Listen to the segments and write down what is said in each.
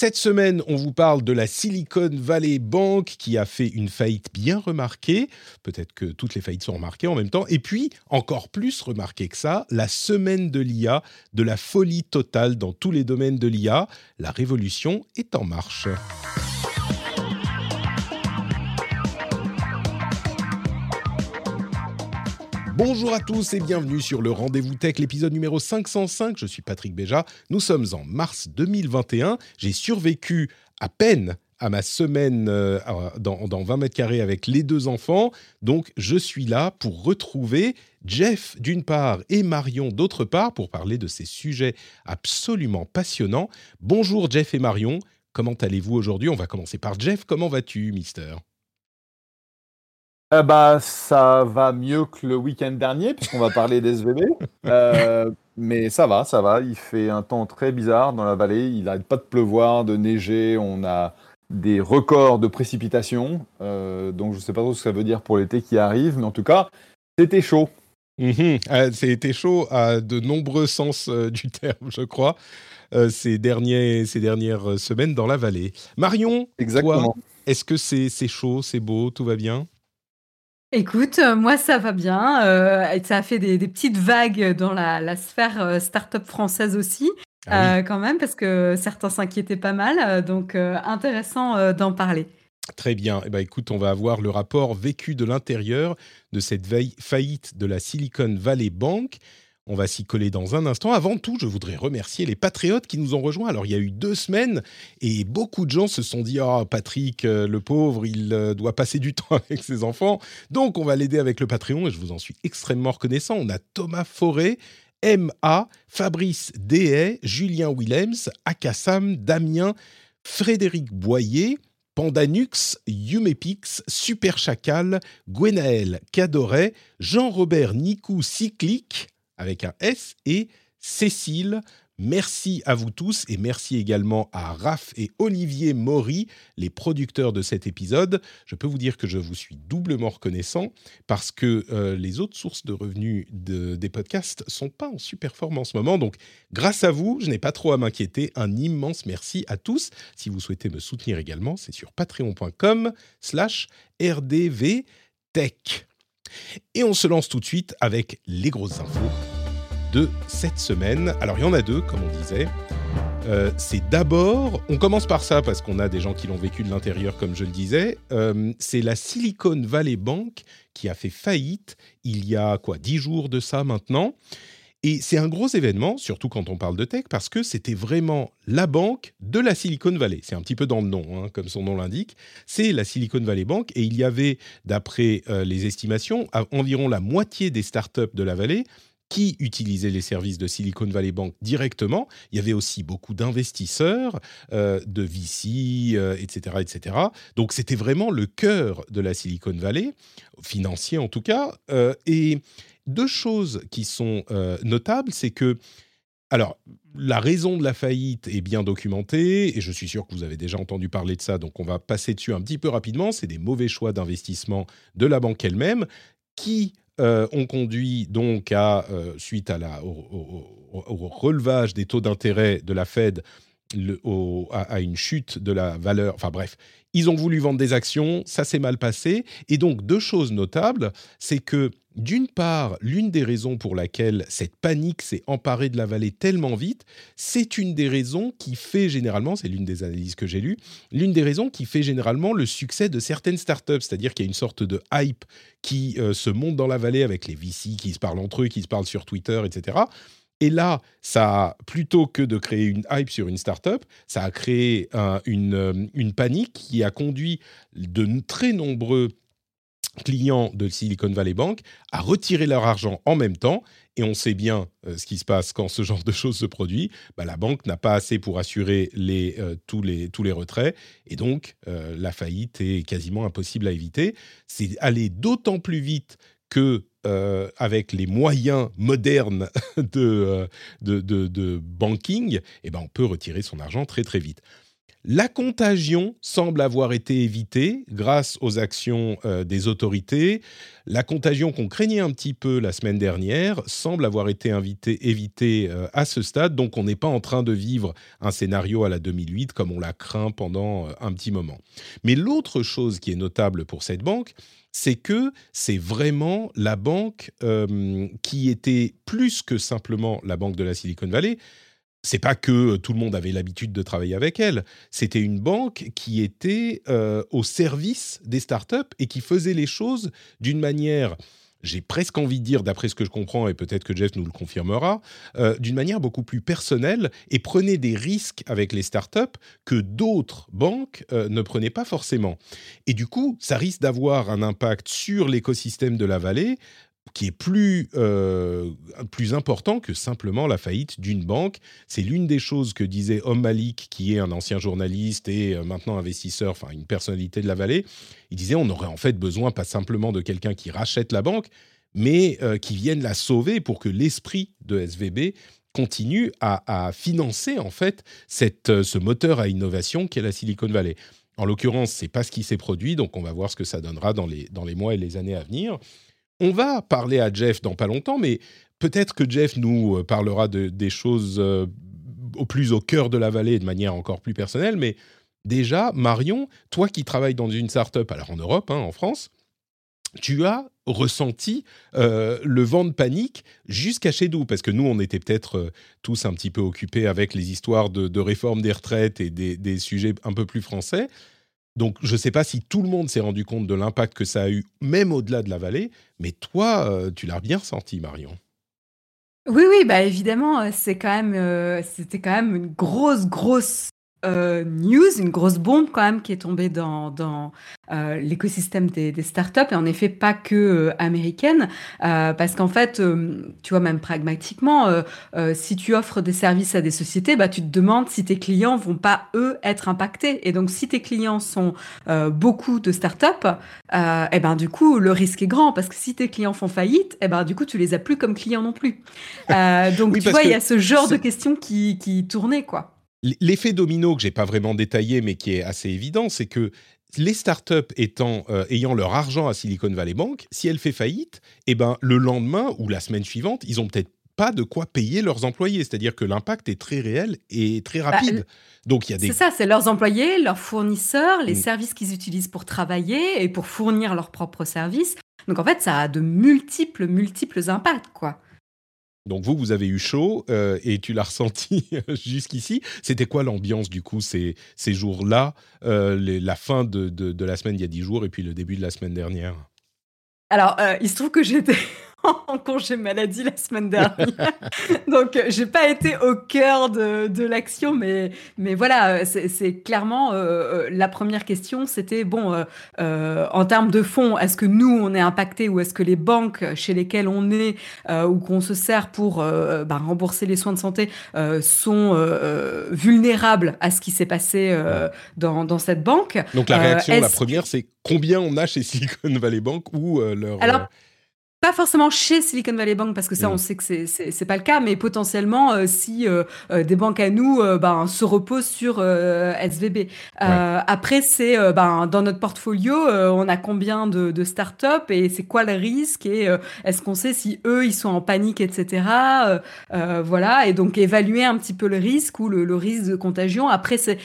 Cette semaine, on vous parle de la Silicon Valley Bank qui a fait une faillite bien remarquée. Peut-être que toutes les faillites sont remarquées en même temps. Et puis, encore plus remarquée que ça, la semaine de l'IA, de la folie totale dans tous les domaines de l'IA. La révolution est en marche. Bonjour à tous et bienvenue sur le Rendez-vous Tech, l'épisode numéro 505. Je suis Patrick Béja. Nous sommes en mars 2021. J'ai survécu à peine à ma semaine euh, dans, dans 20 mètres carrés avec les deux enfants. Donc, je suis là pour retrouver Jeff d'une part et Marion d'autre part pour parler de ces sujets absolument passionnants. Bonjour Jeff et Marion. Comment allez-vous aujourd'hui? On va commencer par Jeff. Comment vas-tu, Mister? Euh, bah, ça va mieux que le week-end dernier, puisqu'on va parler d'SVB. Euh, mais ça va, ça va. Il fait un temps très bizarre dans la vallée. Il n'arrête pas de pleuvoir, de neiger. On a des records de précipitations. Euh, donc, je ne sais pas trop ce que ça veut dire pour l'été qui arrive. Mais en tout cas, c'était chaud. Mhm. c'était chaud à de nombreux sens du terme, je crois, ces, derniers, ces dernières semaines dans la vallée. Marion, Exactement. est-ce que c'est chaud, c'est beau, tout va bien? Écoute, euh, moi ça va bien. Euh, ça a fait des, petites vagues dans la, sphère euh, start-up française aussi, ah quand même, parce que certains s'inquiétaient pas mal. donc intéressant d'en parler. Très bien. Eh ben, écoute, on va avoir le rapport vécu de l'intérieur de cette faillite de la Silicon Valley Bank. On va s'y coller dans un instant. Avant tout, je voudrais remercier les patriotes qui nous ont rejoints. Alors, il y a eu deux semaines et beaucoup de gens se sont dit Oh, Patrick, euh, le pauvre, il euh, doit passer du temps avec ses enfants. Donc, on va l'aider avec le Patreon et je vous en suis extrêmement reconnaissant. On a Thomas Forêt, M.A., Fabrice Dehay, Julien Willems, Akassam, Damien, Frédéric Boyer. Pandanux, Yumepix, Super Chacal, Gwenaël Cadoret, Jean-Robert Nicou Cyclique, avec un S et Cécile. Merci à vous tous et merci également à Raph et Olivier Maury, les producteurs de cet épisode. Je peux vous dire que je vous suis doublement reconnaissant parce que euh, les autres sources de revenus des podcasts sont pas en super forme en ce moment. Donc, grâce à vous, je n'ai pas trop à m'inquiéter. Un immense merci à tous. Si vous souhaitez me soutenir également, c'est sur patreon.com slash rdvtech. Et on se lance tout de suite avec les grosses infos de cette semaine. Alors il y en a deux, comme on disait. Euh, c'est d'abord, on commence par ça parce qu'on a des gens qui l'ont vécu de l'intérieur, comme je le disais. Euh, c'est la Silicon Valley Bank qui a fait faillite il y a quoi, dix jours de ça maintenant. Et c'est un gros événement, surtout quand on parle de tech, parce que c'était vraiment la banque de la Silicon Valley. C'est un petit peu dans le nom, hein, comme son nom l'indique. C'est la Silicon Valley Bank. Et il y avait, d'après euh, les estimations, environ la moitié des startups de la vallée qui utilisaient les services de Silicon Valley Bank directement. Il y avait aussi beaucoup d'investisseurs, euh, de VC, etc., etc. Donc c'était vraiment le cœur de la Silicon Valley, financier en tout cas. Euh, et deux choses qui sont euh, notables, c'est que alors, la raison de la faillite est bien documentée et je suis sûr que vous avez déjà entendu parler de ça, donc on va passer dessus un petit peu rapidement. C'est des mauvais choix d'investissement de la banque elle-même qui euh, ont conduit donc à, euh, suite à la, au, relevage des taux d'intérêt de la Fed, à, une chute de la valeur. Enfin bref, ils ont voulu vendre des actions, ça s'est mal passé. Et donc, deux choses notables, c'est que d'une part, l'une des raisons pour laquelle cette panique s'est emparée de la vallée tellement vite, c'est une des raisons qui fait généralement, c'est l'une des analyses que j'ai lues, l'une des raisons qui fait généralement le succès de certaines startups, c'est-à-dire qu'il y a une sorte de hype qui euh, se monte dans la vallée avec les VC qui se parlent entre eux, qui se parlent sur Twitter, etc. Et là, ça, plutôt que de créer une hype sur une startup, ça a créé une, euh, une panique qui a conduit de très nombreux clients de Silicon Valley Bank à retirer leur argent en même temps. Et on sait bien ce qui se passe quand ce genre de choses se produit, bah, la banque n'a pas assez pour assurer les, tous, les, tous les retraits, et donc la faillite est quasiment impossible à éviter. C'est aller d'autant plus vite que euh, avec les moyens modernes de, euh, de, de, banking, eh ben on peut retirer son argent très très vite. La contagion semble avoir été évitée grâce aux actions euh, des autorités. La contagion qu'on craignait un petit peu la semaine dernière semble avoir été évitée à ce stade, donc on n'est pas en train de vivre un scénario à la 2008 comme on l'a craint pendant un petit moment. Mais l'autre chose qui est notable pour cette banque, c'est que c'est vraiment la banque euh, qui était plus que simplement la banque de la Silicon Valley. C'est pas que tout le monde avait l'habitude de travailler avec elle. C'était une banque qui était euh, au service des startups et qui faisait les choses d'une manière j'ai presque envie de dire, d'après ce que je comprends, et peut-être que Jeff nous le confirmera, euh, d'une manière beaucoup plus personnelle et prenez des risques avec les startups que d'autres banques euh, ne prenaient pas forcément. Et du coup, ça risque d'avoir un impact sur l'écosystème de la vallée qui est plus, euh, plus important que simplement la faillite d'une banque. C'est l'une des choses que disait Om Malik, qui est un ancien journaliste et euh, maintenant investisseur, enfin une personnalité de la vallée. Il disait on aurait en fait besoin pas simplement de quelqu'un qui rachète la banque, mais euh, qui vienne la sauver pour que l'esprit de SVB continue à, financer en fait ce moteur à innovation qu'est la Silicon Valley. En l'occurrence, c'est pas ce qui s'est produit, donc on va voir ce que ça donnera dans les mois et les années à venir. On va parler à Jeff dans pas longtemps, mais peut-être que Jeff nous euh, parlera de, des choses euh, au plus au cœur de la vallée de manière encore plus personnelle. Mais déjà, Marion, toi qui travailles dans une start-up, alors en Europe, hein, en France, tu as ressenti euh, le vent de panique jusqu'à chez nous, parce que nous, on était peut-être tous un petit peu occupés avec les histoires de, réforme des retraites et des, sujets un peu plus français. Donc, je ne sais pas si tout le monde s'est rendu compte de l'impact que ça a eu, même au-delà de la vallée, mais toi, euh, tu l'as bien ressenti, Marion. Oui, oui, bah évidemment, euh, c'est quand même, euh, c'était quand même une grosse, grosse euh, news, une grosse bombe quand même qui est tombée dans, dans euh, l'écosystème des, des, startups et en effet pas que euh, américaine parce qu'en fait tu vois même pragmatiquement si tu offres des services à des sociétés bah tu te demandes si tes clients vont pas eux être impactés. Et donc si tes clients sont beaucoup de startups et eh ben du coup le risque est grand parce que si tes clients font faillite et eh ben du coup tu les as plus comme clients non plus. Donc tu vois il y a ce genre de questions qui, qui tournaient quoi L'effet domino que j'ai pas vraiment détaillé, mais qui est assez évident, c'est que les startups étant euh, ayant leur argent à Silicon Valley Bank, si elle fait faillite, eh ben le lendemain ou la semaine suivante, ils ont peut-être pas de quoi payer leurs employés. C'est-à-dire que l'impact est très réel et très bah, rapide. Donc il y a des. C'est ça, c'est leurs employés, leurs fournisseurs, les mm. services qu'ils utilisent pour travailler et pour fournir leurs propres services. Donc en fait, ça a de multiples, multiples impacts, quoi. Donc vous, vous avez eu chaud euh, et tu l'as ressenti jusqu'ici. C'était quoi l'ambiance du coup ces, ces jours-là, euh, la fin de, de, la semaine il y a dix jours et puis le début de la semaine dernière? Alors, euh, il se trouve que j'étais en congé maladie la semaine dernière. Donc, euh, j'ai pas été au cœur de, de l'action, mais, mais voilà, c'est clairement euh, euh, la première question. C'était bon, en termes de fonds, est-ce que nous on est impacté ou est-ce que les banques chez lesquelles on est ou qu'on se sert pour bah, rembourser les soins de santé sont vulnérables à ce qui s'est passé dans, dans, cette banque? Donc, la réaction, la première, c'est combien on a chez Silicon Valley Bank ou leur. Alors, pas forcément chez Silicon Valley Bank parce que ça, on sait que c'est c'est pas le cas, mais potentiellement euh, si euh, euh, des banques à nous ben, se reposent sur SVB. Après, c'est ben, dans notre portfolio, on a combien de, de startups et c'est quoi le risque et est-ce qu'on sait si eux ils sont en panique, etc. voilà, et donc évaluer un petit peu le risque ou le, le risque de contagion. Après, c'est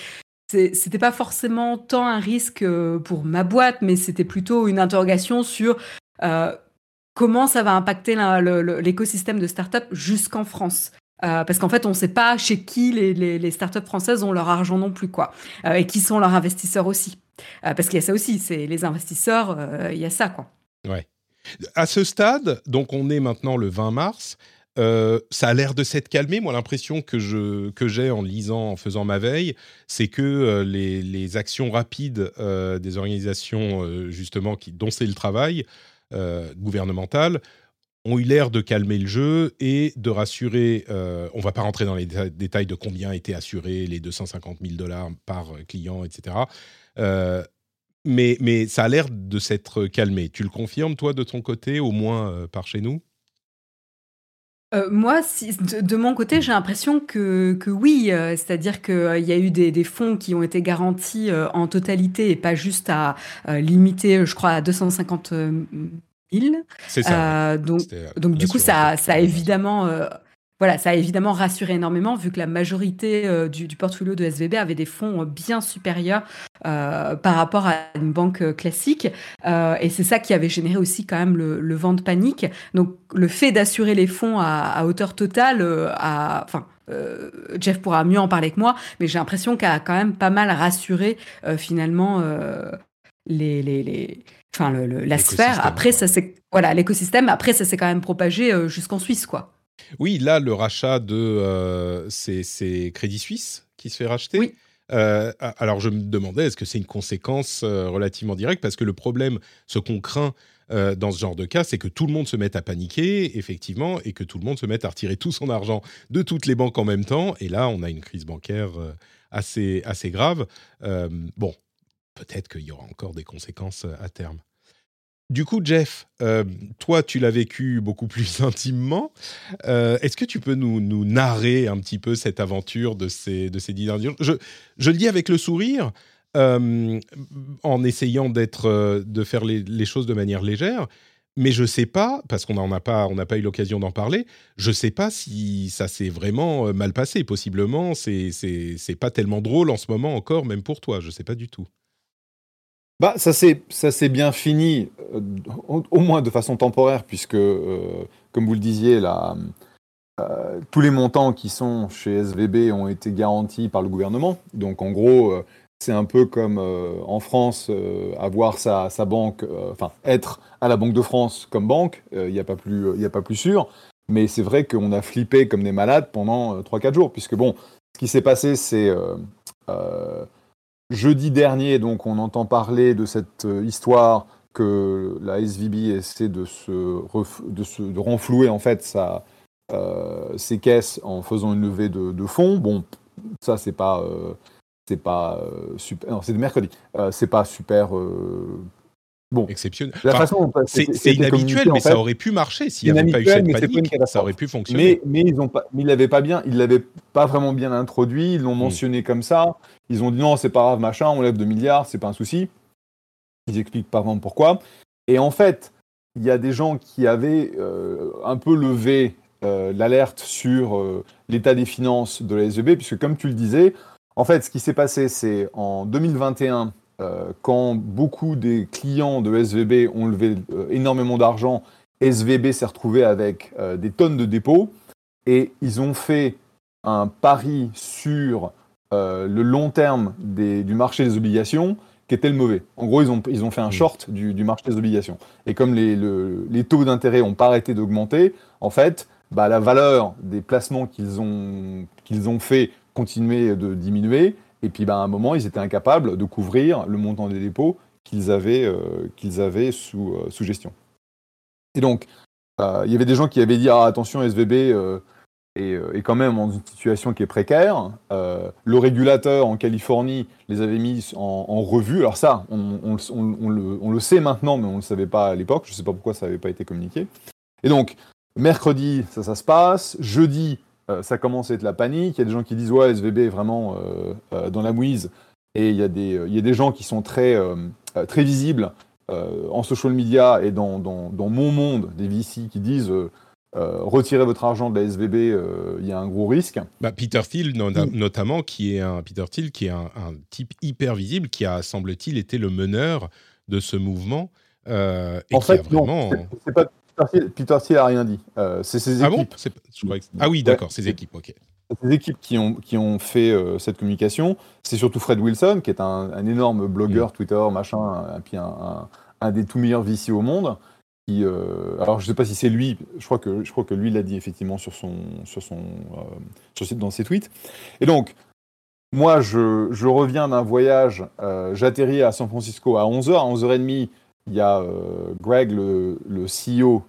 c'était pas forcément tant un risque pour ma boîte, mais c'était plutôt une interrogation sur euh, comment ça va impacter l'écosystème de start-up jusqu'en France. Euh, parce qu'en fait, on ne sait pas chez qui les, les, startups françaises ont leur argent non plus, quoi. Euh, et qui sont leurs investisseurs aussi. Euh, parce qu'il y a ça aussi, c'est les investisseurs, il y a ça, quoi. Ouais. À ce stade, donc on est maintenant le 20 mars, ça a l'air de s'être calmé. Moi, l'impression que j'ai en lisant, en faisant ma veille, c'est que les, les, actions rapides des organisations justement qui dont c'est le travail gouvernementales ont eu l'air de calmer le jeu et de rassurer. Euh, on va pas rentrer dans les détails de combien étaient assurés les 250 000 dollars par client, etc. Euh, mais, ça a l'air de s'être calmé. Tu le confirmes, toi, de ton côté, au moins euh, par chez nous? Moi, de, mon côté, j'ai l'impression que, que oui, c'est-à-dire qu'il y a eu des, des, fonds qui ont été garantis en totalité et pas juste à limiter, je crois, à 250 c'est ça. Euh, donc, euh, donc du coup, ça, ça a évidemment, euh, voilà, ça a évidemment rassuré énormément vu que la majorité du, portfolio de SVB avait des fonds bien supérieurs par rapport à une banque classique. et c'est ça qui avait généré aussi quand même le, vent de panique. Donc, le fait d'assurer les fonds à, hauteur totale, à, enfin, Jeff pourra mieux en parler que moi, mais j'ai l'impression qu'elle a quand même pas mal rassuré finalement les, les, les, enfin la sphère. Après, ça c'est voilà l'écosystème. Après, ça s'est quand même propagé euh, jusqu'en Suisse, quoi. Oui, là, le rachat de euh, c'est Crédit Suisse qui se fait racheter. Oui. Euh, alors, je me demandais, est-ce que c'est une conséquence relativement directe? Parce que le problème, ce qu'on craint dans ce genre de cas, c'est que tout le monde se mette à paniquer, effectivement, et que tout le monde se mette à retirer tout son argent de toutes les banques en même temps. Et là, on a une crise bancaire assez, assez grave. bon, peut-être qu'il y aura encore des conséquences à terme. Du coup, Jeff, euh, toi, tu l'as vécu beaucoup plus intimement. Euh, est-ce que tu peux nous, narrer un petit peu cette aventure de ces, de ces dix derniers jours? Je, je, le dis avec le sourire, euh, en essayant d'être, de faire les, choses de manière légère. Mais je ne sais pas, parce qu'on n'a pas, on pas eu l'occasion d'en parler, je ne sais pas si ça s'est vraiment mal passé. Possiblement, c'est, c'est pas tellement drôle en ce moment encore, même pour toi. Je ne sais pas du tout. Bah, ça s'est bien fini, euh, au, moins de façon temporaire, puisque, euh, comme vous le disiez, là, euh, tous les montants qui sont chez SVB ont été garantis par le gouvernement. Donc, en gros, c'est un peu comme en France, avoir sa, sa banque, enfin, être à la Banque de France comme banque, il n'y a, a pas plus sûr. Mais c'est vrai qu'on a flippé comme des malades pendant 3-4 jours, puisque, bon, ce qui s'est passé, c'est Jeudi dernier, donc, on entend parler de cette euh, histoire que la SVB essaie de se, de se de renflouer en fait sa, euh, ses caisses en faisant une levée de, fonds. Bon, ça c'est pas euh, c'est pas super. Non, c'est mercredi. c'est pas super Bon, exceptionnel. c'est inhabituel, mais ça aurait pu marcher s'il n'y avait pas eu cette panique. Ça aurait pu fonctionner. Mais, mais ils ont pas, mais l'avaient pas bien, ils l'avaient pas vraiment bien introduit. Ils l'ont hmm. mentionné comme ça. Ils ont dit non, c'est pas grave, machin, on lève 2 milliards, c'est pas un souci. Ils expliquent pas vraiment pourquoi. Et en fait, il y a des gens qui avaient euh, un peu levé euh, l'alerte sur euh, l'état des finances de la SEB, puisque comme tu le disais, en fait, ce qui s'est passé, c'est en 2021 euh, quand beaucoup des clients de SVB ont levé énormément d'argent, SVB s'est retrouvé avec des tonnes de dépôts et ils ont fait un pari sur le long terme du marché des obligations qui était le mauvais. En gros, ils ont, ils ont fait un short du, marché des obligations. Et comme les, les taux d'intérêt n'ont pas arrêté d'augmenter, en fait, bah, la valeur des placements qu'ils ont, qu'ils ont fait continuait de diminuer et puis, ben, à un moment, ils étaient incapables de couvrir le montant des dépôts qu'ils avaient, euh, qu'ils avaient sous, euh, sous gestion. Et donc, euh, il y avait des gens qui avaient dit ah, attention, SVB est, quand même en une situation qui est précaire. le régulateur en Californie les avait mis en, revue. Alors, ça, on, le, sait maintenant, mais on ne le savait pas à l'époque. Je ne sais pas pourquoi ça n'avait pas été communiqué. Et donc, mercredi, ça, ça se passe. Jeudi, euh, ça commence à être la panique. Il y a des gens qui disent ouais, SVB est vraiment euh, euh, dans la mouise. Et il y, a des, gens qui sont très, visibles en social media et dans, dans, dans, mon monde, des VC qui disent retirez votre argent de la SVB, il y a un gros risque. Bah, Peter Thiel, notamment, qui est un Peter Thiel, qui est un, type hyper visible, qui a, semble-t-il, été le meneur de ce mouvement. et en fait, vraiment... c'est pas Peter Thiel n'a rien dit. Euh, c'est ses ah équipes. ah oui, d'accord, ses équipes, ok. Ses équipes qui ont, qui ont fait euh, cette communication. C'est surtout Fred Wilson, qui est un, énorme blogueur, mm. Twitter, machin, et puis un, un, des tout meilleurs VC au monde. Euh, alors, je ne sais pas si c'est lui, je crois que, je crois que lui l'a dit effectivement sur son, sur son, sur, dans ses tweets. Et donc, moi, je, je reviens d'un voyage, j'atterris à San Francisco à 11h, à 11h30, il y a euh, Greg, le, CEO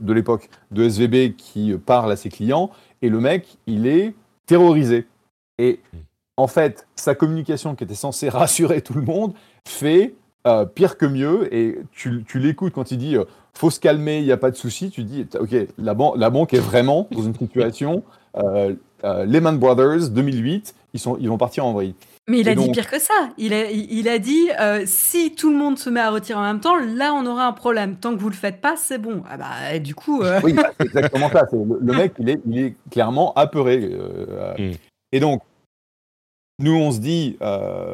de l'époque de SVB qui parle à ses clients, et le mec, il est terrorisé. Et en fait, sa communication qui était censée rassurer tout le monde fait pire que mieux, et tu, tu l'écoutes quand il dit faut se calmer, il n'y a pas de souci. Tu dis, ok, la, la, banque est vraiment dans une situation. Euh, euh, Lehman Brothers 2008, ils, sont, ils vont partir en vrille. Mais il a dit pire que ça. Il a, il a dit euh, si tout le monde se met à retirer en même temps, là on aura un problème. Tant que vous le faites pas, c'est bon. Ah bah, du coup. Oui, bah, c'est exactement ça. Le, mec, il est, il est clairement apeuré. Mm. Et donc, nous on se dit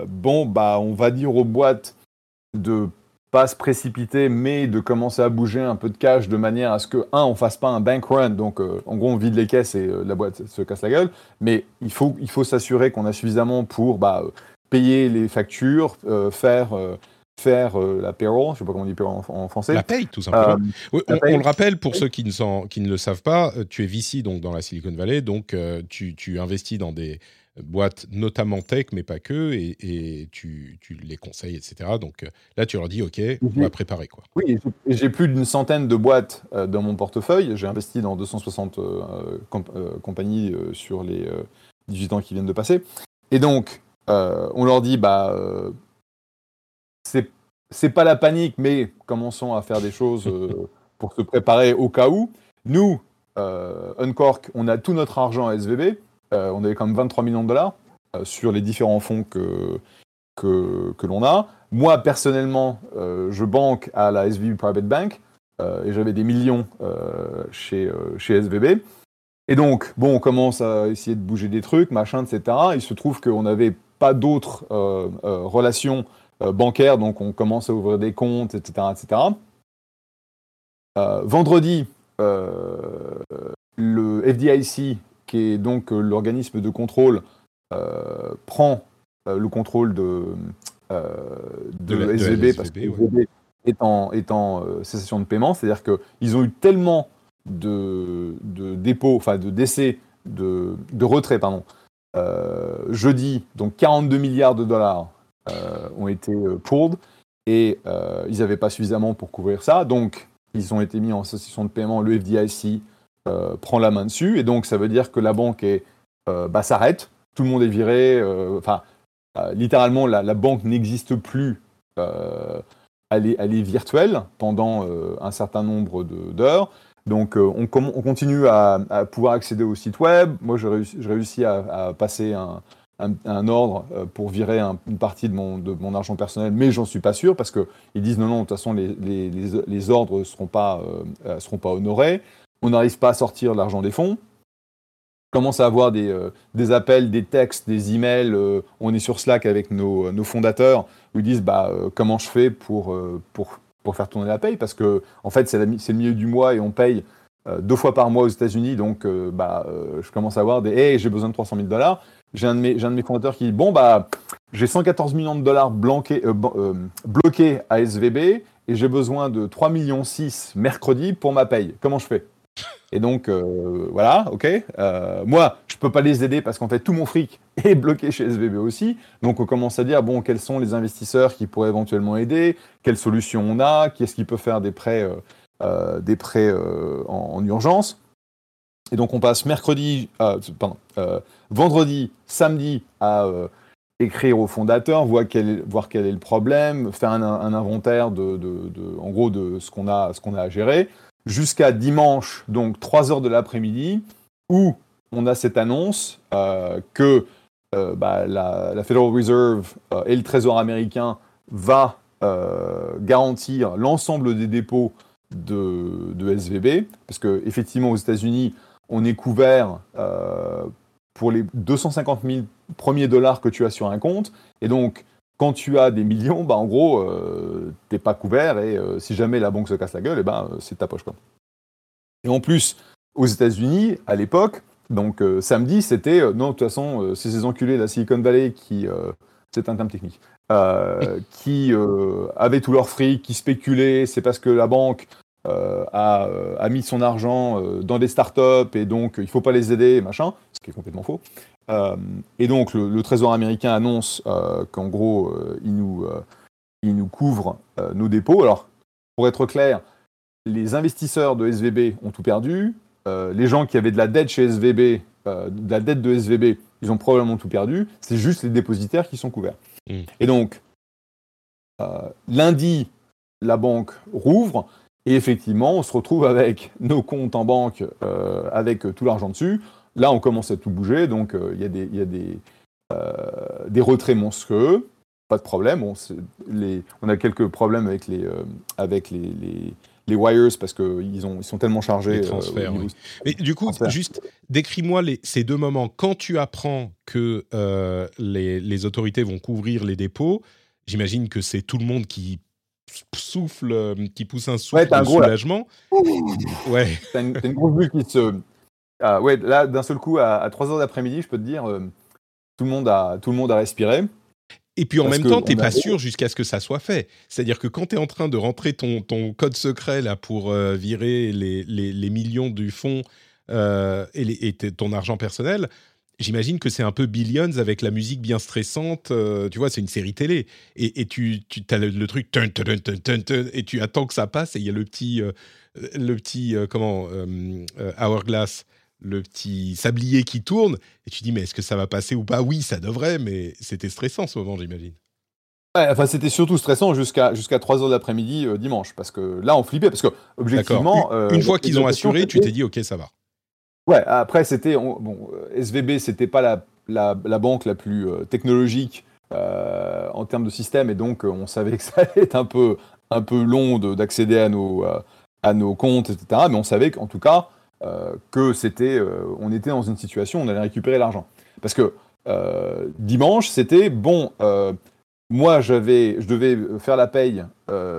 bon bah on va dire aux boîtes de pas se précipiter, mais de commencer à bouger un peu de cash de manière à ce que, un, on fasse pas un bank run, donc euh, en gros on vide les caisses et euh, la boîte se casse la gueule, mais il faut, il faut s'assurer qu'on a suffisamment pour bah, payer les factures, euh, faire faire la payroll, je sais pas comment on dit payroll en, français. La paye, tout simplement. on, le rappelle pour ceux qui ne, qui ne le savent pas, tu es VC donc dans la Silicon Valley, donc tu, tu, investis dans des boîtes notamment tech, mais pas que, et, tu, les conseilles, etc. Donc euh, là, tu leur dis, OK, on va préparer. Quoi. Oui, j'ai plus d'une centaine de boîtes euh, dans mon portefeuille. J'ai investi dans 260 euh, compagnies sur les 18 ans qui viennent de passer. Et donc, on leur dit, bah, c'est pas la panique, mais commençons à faire des choses pour se préparer au cas où. Nous, Uncork, on a tout notre argent à SVB. Euh, on avait quand même 23 millions de dollars euh, sur les différents fonds que, que, l'on a. Moi, personnellement, euh, je banque à la SVB Private Bank et j'avais des millions chez, chez SVB. Et donc, bon, on commence à essayer de bouger des trucs, machin, etc. Il se trouve qu'on n'avait pas d'autres relations bancaires, donc on commence à ouvrir des comptes, etc. etc. vendredi, le FDIC qui est donc euh, l'organisme de contrôle, euh, prend euh, le contrôle de, de, SVB, parce que SVB est en, cessation de paiement. C'est-à-dire qu'ils ont eu tellement de, dépôts, enfin de décès, de, de retrait, pardon, jeudi, donc 42 milliards de dollars ont été pulled et ils n'avaient pas suffisamment pour couvrir ça. Donc, ils ont été mis en cessation de paiement. Le FDIC euh, prend la main dessus. Et donc, ça veut dire que la banque est, euh, bah, s'arrête. Tout le monde est viré. Euh, enfin, littéralement, la, banque n'existe plus. Elle est, elle, est, virtuelle pendant un certain nombre d'heures. Donc, on, on, continue à, pouvoir accéder au site web. Moi, j'ai réussi, à, passer un, un, ordre pour virer une partie de mon, de mon argent personnel, mais j'en suis pas sûr parce qu'ils disent non, non, de toute façon, les, les, les, ordres ne seront pas, seront pas honorés on n'arrive pas à sortir l'argent des fonds. On commence à avoir des, euh, des appels, des textes, des emails. Euh, on est sur Slack avec nos, nos fondateurs où ils disent bah, euh, comment je fais pour, faire tourner la paye? Parce que en fait c'est, le milieu du mois et on paye deux fois par mois aux États-Unis donc bah, je commence à avoir des hey j'ai besoin de 300 000 dollars. J'ai un, de mes, fondateurs qui dit bon bah j'ai 114 millions de dollars bloqués à SVB et j'ai besoin de 3 millions 6 mercredi pour ma paye. Comment je fais? Et donc, euh, voilà, ok. Euh, moi, je peux pas les aider parce qu'en fait, tout mon fric est bloqué chez SVB aussi. Donc, on commence à dire, bon, quels sont les investisseurs qui pourraient éventuellement aider? Quelles solutions on a? Qui est-ce qui peut faire des prêts, euh, des prêts en, urgence? Et donc, on passe mercredi, pardon, vendredi, samedi à écrire au fondateur, voir quel, voir quel est le problème, faire un, inventaire de, en gros, de ce qu'on a, qu'on a à gérer jusqu'à dimanche, donc 3 heures de l'après-midi, où on a cette annonce euh, que euh, bah, la, Federal Reserve euh, et le Trésor américain va garantir l'ensemble des dépôts de, de, SVB, parce que effectivement aux États-Unis, on est couvert pour les 250 000 premiers dollars que tu as sur un compte, et donc quand tu as des millions, bah, en gros, euh, t'es pas couvert et euh, si jamais la banque se casse la gueule, et eh ben, c'est ta poche. Quoi. Et en plus, aux États-Unis, à l'époque, donc euh, samedi, c'était non, de toute façon, c'est ces enculés de la Silicon Valley qui, c'est un terme technique, qui avaient tout leur fric, qui spéculaient, c'est parce que la banque a, a, mis son argent dans des startups et donc il faut pas les aider, machin, ce qui est complètement faux. Euh, et donc, le, Trésor américain annonce euh, qu'en gros, euh, il, nous, il nous couvre nos dépôts. Alors, pour être clair, les investisseurs de SVB ont tout perdu. les gens qui avaient de la dette chez SVB, de la dette de SVB, ils ont probablement tout perdu. C'est juste les dépositaires qui sont couverts. Mm. Et donc, lundi, la banque rouvre. Et effectivement, on se retrouve avec nos comptes en banque, avec tout l'argent dessus. Là, on commence à tout bouger, donc il y a, des, y a des, des retraits monstrueux pas de problème. On, les, on a quelques problèmes avec les, euh, avec les, les, wires parce qu'ils ils sont tellement chargés. Les euh, transferts, oui. Mais du coup, juste décris-moi ces deux moments. Quand tu apprends que euh, les, les, autorités vont couvrir les dépôts, j'imagine que c'est tout le monde qui souffle, qui pousse un souffle de soulagement. ouais. T'as une, une, grosse bulle qui se. Ah, ouais, là, d'un seul coup, à, 3 h d'après-midi, je peux te dire, tout, le monde a, tout le monde a respiré. Et puis en même temps, tu n'es pas sûr jusqu'à ce que ça soit fait. C'est-à-dire que quand tu es en train de rentrer ton, ton code secret là pour euh, virer les, les, millions du fonds euh, et, et ton argent personnel, j'imagine que c'est un peu Billions avec la musique bien stressante. Euh, tu vois, c'est une série télé. Et, et tu, tu as le, truc et tu attends que ça passe et il y a le petit, le petit comment, Hourglass le petit sablier qui tourne, et tu dis, mais est-ce que ça va passer ou pas? Oui, ça devrait, mais c'était stressant ce moment, j'imagine. Ouais, enfin, c'était surtout stressant jusqu'à jusqu'à 3h de l'après-midi euh, dimanche, parce que là, on flippait, parce que, objectivement... Une, une euh, fois qu'ils ont assuré, tu t'es dit, ok, ça va. Ouais, après, c'était... Bon, SVB, c'était pas la, la, la, banque la plus euh, technologique en termes de système, et donc on savait que ça allait être un peu, un peu long d'accéder à, nos à nos comptes, etc. Mais on savait qu'en tout cas, euh, que c'était, euh, on était dans une situation où on allait récupérer l'argent. Parce que euh, dimanche, c'était bon. moi, j'avais, je devais faire la paye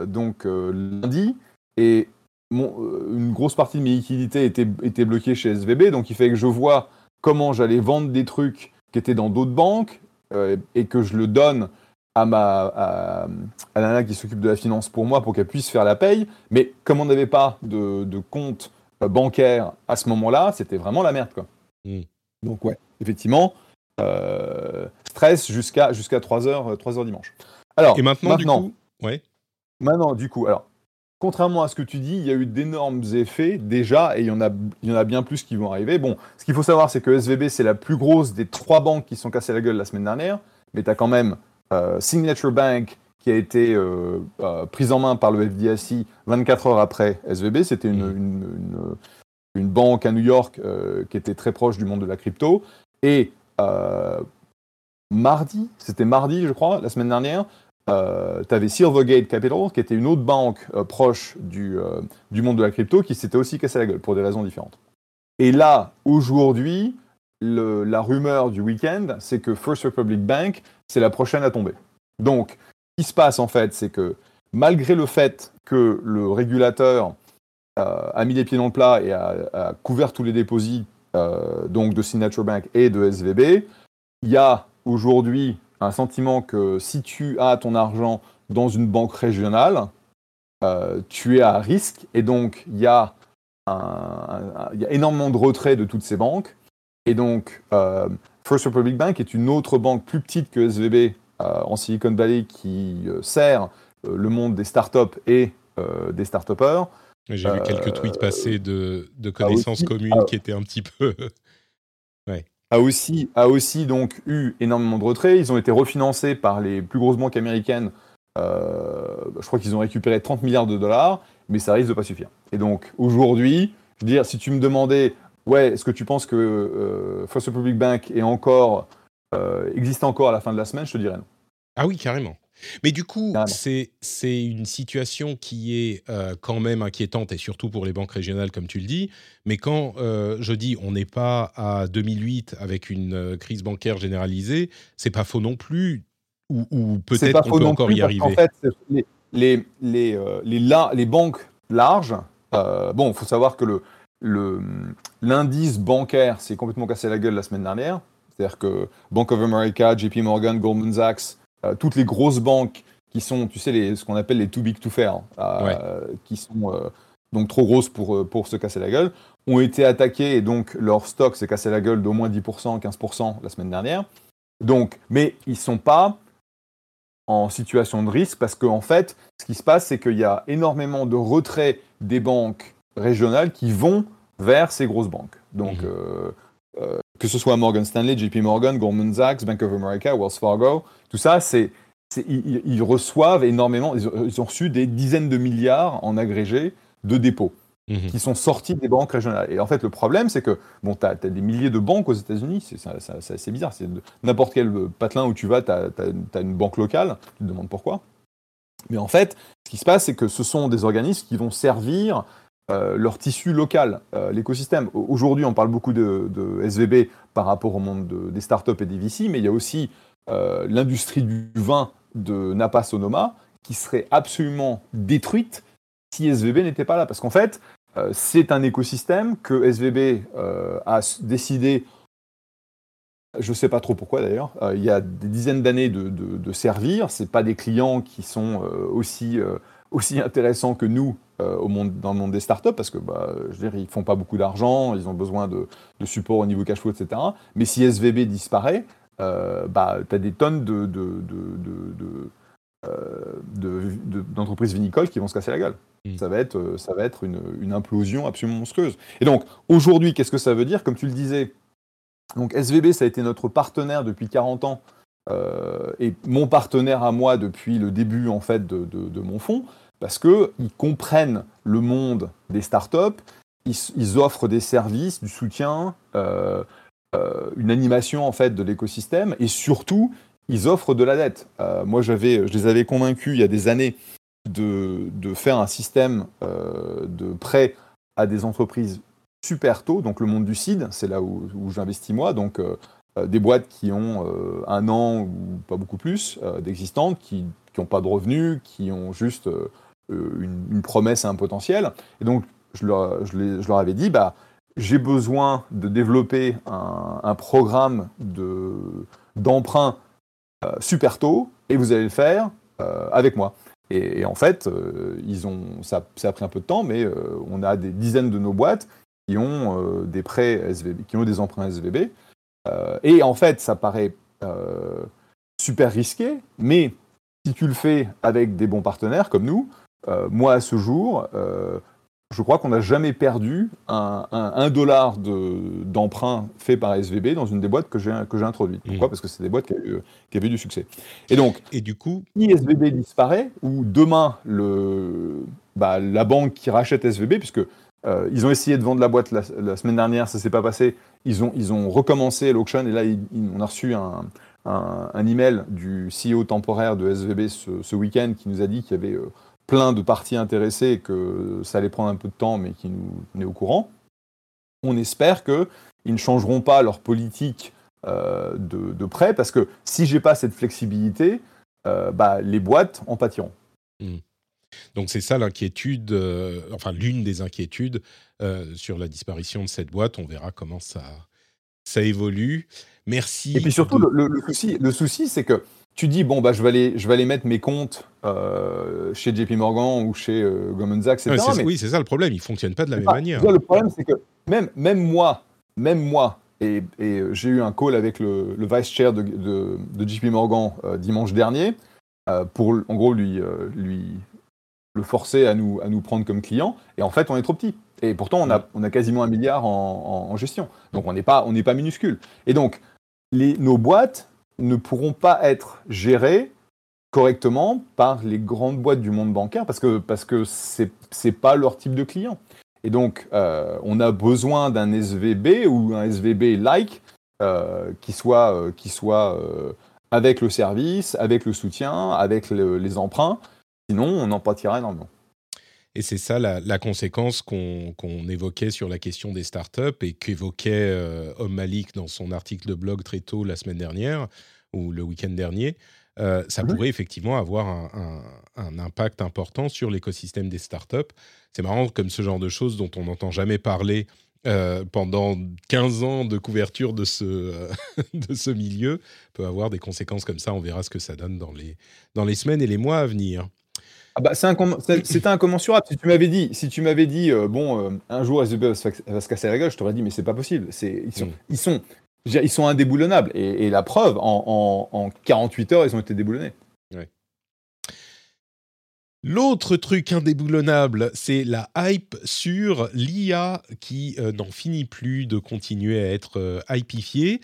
donc lundi et une grosse partie de mes liquidités était, bloquée chez SVB, donc il fallait que je vois comment j'allais vendre des trucs qui étaient dans d'autres banques et que je le donne à ma à, la nana qui s'occupe de la finance pour moi pour qu'elle puisse faire la paye. Mais comme on n'avait pas de, compte euh, bancaire à ce moment-là, c'était vraiment la merde. Quoi. Hmm. Donc ouais, effectivement, euh, stress jusqu'à jusqu'à 3h 3 heures dimanche. Alors, Et maintenant, du coup, ouais. Maintenant, du coup, alors, contrairement à ce que tu dis, il y a eu d'énormes effets déjà, et il y, en a, il y en a bien plus qui vont arriver. Bon, ce qu'il faut savoir, c'est que SVB, c'est la plus grosse des trois banques qui sont cassées la gueule la semaine dernière, mais tu as quand même euh, Signature Bank, qui a été euh, euh, prise en main par le FDIC 24 heures après SVB. C'était une, mmh. une, banque à New York euh, qui était très proche du monde de la crypto. Et mardi, c'était mardi, je crois, la semaine dernière, tu avais Silvergate Capital, qui était une autre banque proche du, du monde de la crypto, qui s'était aussi cassé la gueule pour des raisons différentes. Et là, aujourd'hui, la rumeur du week-end, c'est que First Republic Bank, c'est la prochaine à tomber. Donc, qui se passe en fait, c'est que malgré le fait que le régulateur euh, a mis les pieds dans le plat et a, couvert tous les dépôts euh, donc de Signature Bank et de SVB, il y a aujourd'hui un sentiment que si tu as ton argent dans une banque régionale, euh, tu es à risque et donc il y, a y a énormément de retraits de toutes ces banques. Et donc, First Republic Bank est une autre banque plus petite que SVB en Silicon Valley qui euh, sert euh, le monde des startups et des start-upers. J'ai vu quelques tweets passés de, connaissances communes qui étaient un petit peu. ouais. A aussi, a aussi donc eu énormément de retraits. Ils ont été refinancés par les plus grosses banques américaines. je crois qu'ils ont récupéré 30 milliards de dollars, mais ça risque de pas suffire. Et donc aujourd'hui, je veux dire, si tu me demandais, ouais, est-ce que tu penses que First Republic Bank est encore euh, existe encore à la fin de la semaine, je te dirais non. Ah oui, carrément. Mais du coup, c'est une situation qui est euh, quand même inquiétante, et surtout pour les banques régionales, comme tu le dis. Mais quand euh, je dis on n'est pas à 2008 avec une crise bancaire généralisée, c'est pas faux non plus, ou, peut-être qu'on peut encore y arriver. En fait, les, les, les, les, banques larges, bon, il faut savoir que l'indice le, bancaire s'est complètement cassé la gueule la semaine dernière. C'est-à-dire que Bank of America, JP Morgan, Goldman Sachs, euh, toutes les grosses banques qui sont, tu sais, les, ce qu'on appelle les too big to fail, euh, qui sont euh, donc trop grosses pour, pour se casser la gueule, ont été attaquées et donc leur stock s'est cassé la gueule d'au moins 10%, 15% la semaine dernière. Donc, mais ils sont pas en situation de risque parce qu'en en fait, ce qui se passe, c'est qu'il y a énormément de retraits des banques régionales qui vont vers ces grosses banques. Donc, mhm. euh, euh, que ce soit Morgan Stanley, JP Morgan, Goldman Sachs, Bank of America, Wells Fargo, tout ça, c'est, ils, reçoivent énormément, ils, ont reçu des dizaines de milliards en agrégé de dépôts. Mhm. qui sont sortis des banques régionales. Et en fait, le problème, c'est que bon, tu as, des milliers de banques aux États-Unis, c'est assez bizarre. C'est n'importe quel patelin où tu vas, tu as, une banque locale, tu te demandes pourquoi. Mais en fait, ce qui se passe, c'est que ce sont des organismes qui vont servir euh, leur tissu local, euh, l'écosystème. Aujourd'hui, on parle beaucoup de, SVB par rapport au monde des startups et des VC, mais il y a aussi euh, l'industrie du vin de Napa Sonoma qui serait absolument détruite si SVB n'était pas là. Parce qu'en fait, c'est un écosystème que SVB a décidé, je ne sais pas trop pourquoi d'ailleurs, il y a des dizaines d'années de, servir. Ce pas des clients qui sont aussi, aussi intéressants que nous au monde, dans le monde des startups, parce que bah, je veux dire, ils ne font pas beaucoup d'argent, ils ont besoin de, support au niveau cash flow, etc. Mais si SVB disparaît, bah, tu as des tonnes de, d'entreprises vinicoles qui vont se casser la gueule. Mm. Ça va être, euh, ça va être une, implosion absolument monstrueuse. Et donc, aujourd'hui, qu'est-ce que ça veut dire? Comme tu le disais, donc SVB, ça a été notre partenaire depuis 40 ans euh, et mon partenaire à moi depuis le début en fait de, mon fonds, parce qu'ils comprennent le monde des startups, ils, offrent des services, du soutien, euh, une animation en fait de l'écosystème, et surtout, ils offrent de la dette. moi, j'avais, je les avais convaincus il y a des années de, faire un système euh, de prêt à des entreprises super tôt, donc le monde du CID, c'est là où, j'investis moi, donc euh, euh, des boîtes qui ont un an ou pas beaucoup plus d'existantes, qui n'ont pas de revenus, qui ont juste une, promesse et un potentiel. Et donc je leur, avais dit, bah, j'ai besoin de développer un, programme d'emprunt super tôt, et vous allez le faire avec moi. Et, en fait, euh, ils ont, ça, a pris un peu de temps, mais euh, on a des dizaines de nos boîtes qui ont euh, des prêts SVB, qui ont des emprunts SVB. et en fait, ça paraît super risqué, mais si tu le fais avec des bons partenaires comme nous, moi à ce jour, je crois qu'on n'a jamais perdu un, dollar d'emprunt fait par SVB dans une des boîtes que j'ai introduites. Pourquoi? Mmh. Parce que c'est des boîtes qui, qui, avaient du succès. Et donc, et du coup, si SVB disparaît, ou demain, le, bah, la banque qui rachète SVB, puisque euh, ils ont essayé de vendre la boîte la, semaine dernière, ça ne s'est pas passé, ils ont, ils ont recommencé l'auction, et là, on a reçu un, un, email du CEO temporaire de SVB ce, week-end qui nous a dit qu'il y avait... Euh, plein de parties intéressées que ça allait prendre un peu de temps, mais qui nous est au courant. On espère qu'ils ne changeront pas leur politique euh, de, prêt, parce que si j'ai pas cette flexibilité, euh, bah, les boîtes en pâtiront. Hmm. Donc c'est ça l'inquiétude, euh, enfin l'une des inquiétudes sur la disparition de cette boîte. On verra comment ça, ça évolue. Merci. Et puis surtout, le, souci, le souci c'est que tu dis, bon, bah, je, vais aller, je vais aller mettre mes comptes euh, chez JP Morgan ou chez euh, Goldman Sachs, etc. Oui, c'est ça le problème, ils ne fonctionnent pas de la même manière. le problème, c'est que même, même moi, même moi, et, et j'ai eu un call avec le, le vice chair de, de, de JP Morgan euh, dimanche dernier, pour en gros lui, lui le forcer à nous, à nous prendre comme client, et en fait, on est trop petit. Et pourtant, on a, on a quasiment un milliard en, en, gestion. Donc, on n'est pas, on pas minuscule. Et donc, les, nos boîtes, ne pourront pas être gérés correctement par les grandes boîtes du monde bancaire parce que parce que pas leur type de client. Et donc euh, on a besoin d'un SVB ou un SVB like euh, qui soit euh, qui soit avec le service, avec le soutien, avec les emprunts. Sinon, on en pâtira énormément. Et c'est ça la, conséquence qu'on évoquait sur la question des startups et qu'évoquait euh, Om Malik dans son article de blog très tôt la semaine dernière ou le week-end dernier. Euh, ça mmh pourrait effectivement avoir un, impact important sur l'écosystème des startups. C'est marrant comme ce genre de choses dont on n'entend jamais parler euh, pendant 15 ans de couverture de ce, de ce milieu peut avoir des conséquences comme ça. On verra ce que ça donne dans les, dans les semaines et les mois à venir. Ah bah, c'était incommensurable. Si tu m'avais dit, euh, bon, euh, un jour SVB va se, casser la gueule, je t'aurais dit, mais c'est pas possible. Ils sont, ils, sont, ils sont indéboulonnables. Et, la preuve, en, 48 heures, ils ont été déboulonnés. L'autre truc indéboulonnable, c'est la hype sur l'IA qui euh, n'en finit plus de continuer à être hypifiée.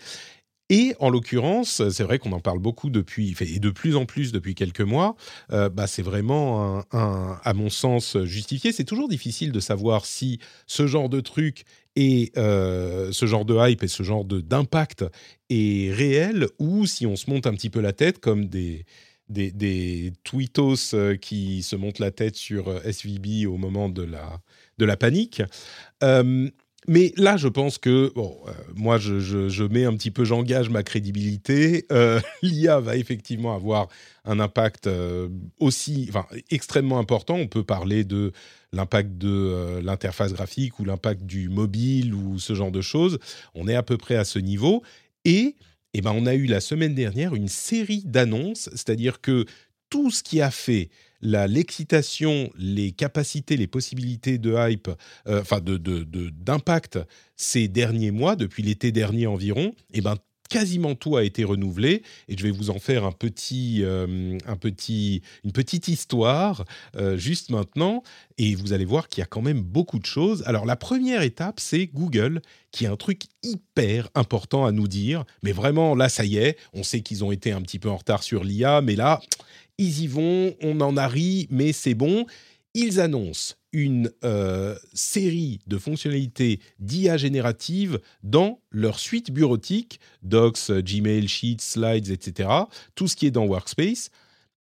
Et en l'occurrence, c'est vrai qu'on en parle beaucoup depuis, et de plus en plus depuis quelques mois, euh, bah c'est vraiment, un, à mon sens, justifié. C'est toujours difficile de savoir si ce genre de truc et euh, ce genre de hype et ce genre d'impact est réel ou si on se monte un petit peu la tête comme des, des, des tweetos euh, qui se montent la tête sur SVB au moment de la, de la panique. Mais là, je pense que, bon, euh, moi, je, mets un petit peu, j'engage ma crédibilité. Euh, L'IA va effectivement avoir un impact euh, aussi, enfin, extrêmement important. On peut parler de l'impact de l'interface graphique ou l'impact du mobile ou ce genre de choses. On est à peu près à ce niveau. Et, eh ben, on a eu la semaine dernière une série d'annonces, c'est-à-dire que tout ce qui a fait l'excitation, les capacités, les possibilités de hype, euh, enfin de, d'impact ces derniers mois, depuis l'été dernier environ, eh ben quasiment tout a été renouvelé. Et je vais vous en faire un petit, euh, un petit, une petite histoire euh, juste maintenant. Et vous allez voir qu'il y a quand même beaucoup de choses. Alors la première étape, c'est Google qui est un truc hyper important à nous dire, mais vraiment là ça y est, on sait qu'ils ont été un petit peu en retard sur l'IA, mais là ils y vont, on en a ri, mais c'est bon. Ils annoncent une euh, série de fonctionnalités d'IA générative dans leur suite bureautique, Docs, Gmail, Sheets, Slides, etc., tout ce qui est dans Workspace.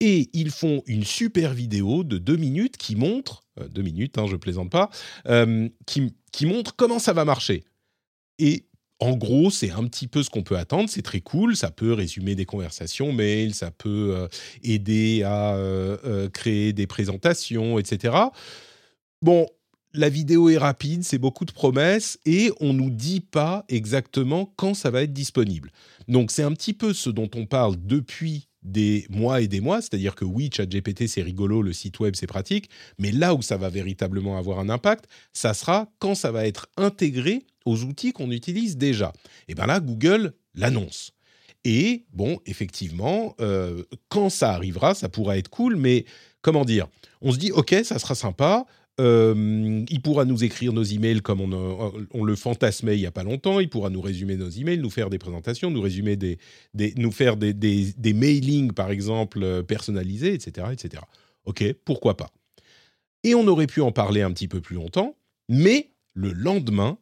Et ils font une super vidéo de deux minutes qui montre, euh, deux minutes, hein, je plaisante pas, euh, qui, qui montre comment ça va marcher. Et en gros, c'est un petit peu ce qu'on peut attendre. C'est très cool. Ça peut résumer des conversations mail, ça peut euh, aider à euh, euh, créer des présentations, etc. Bon, la vidéo est rapide, c'est beaucoup de promesses et on nous dit pas exactement quand ça va être disponible. Donc c'est un petit peu ce dont on parle depuis des mois et des mois, c'est-à-dire que oui, ChatGPT c'est rigolo, le site web c'est pratique, mais là où ça va véritablement avoir un impact, ça sera quand ça va être intégré aux outils qu'on utilise déjà. Et bien là, Google l'annonce. Et bon, effectivement, euh, quand ça arrivera, ça pourra être cool, mais comment dire? On se dit, ok, ça sera sympa. Euh, il pourra nous écrire nos emails comme on, on, le fantasmait il y a pas longtemps. Il pourra nous résumer nos emails, nous faire des présentations, nous résumer des, nous faire des, mailings par exemple euh, personnalisés, etc., etc. Ok, pourquoi pas Et on aurait pu en parler un petit peu plus longtemps, mais le lendemain,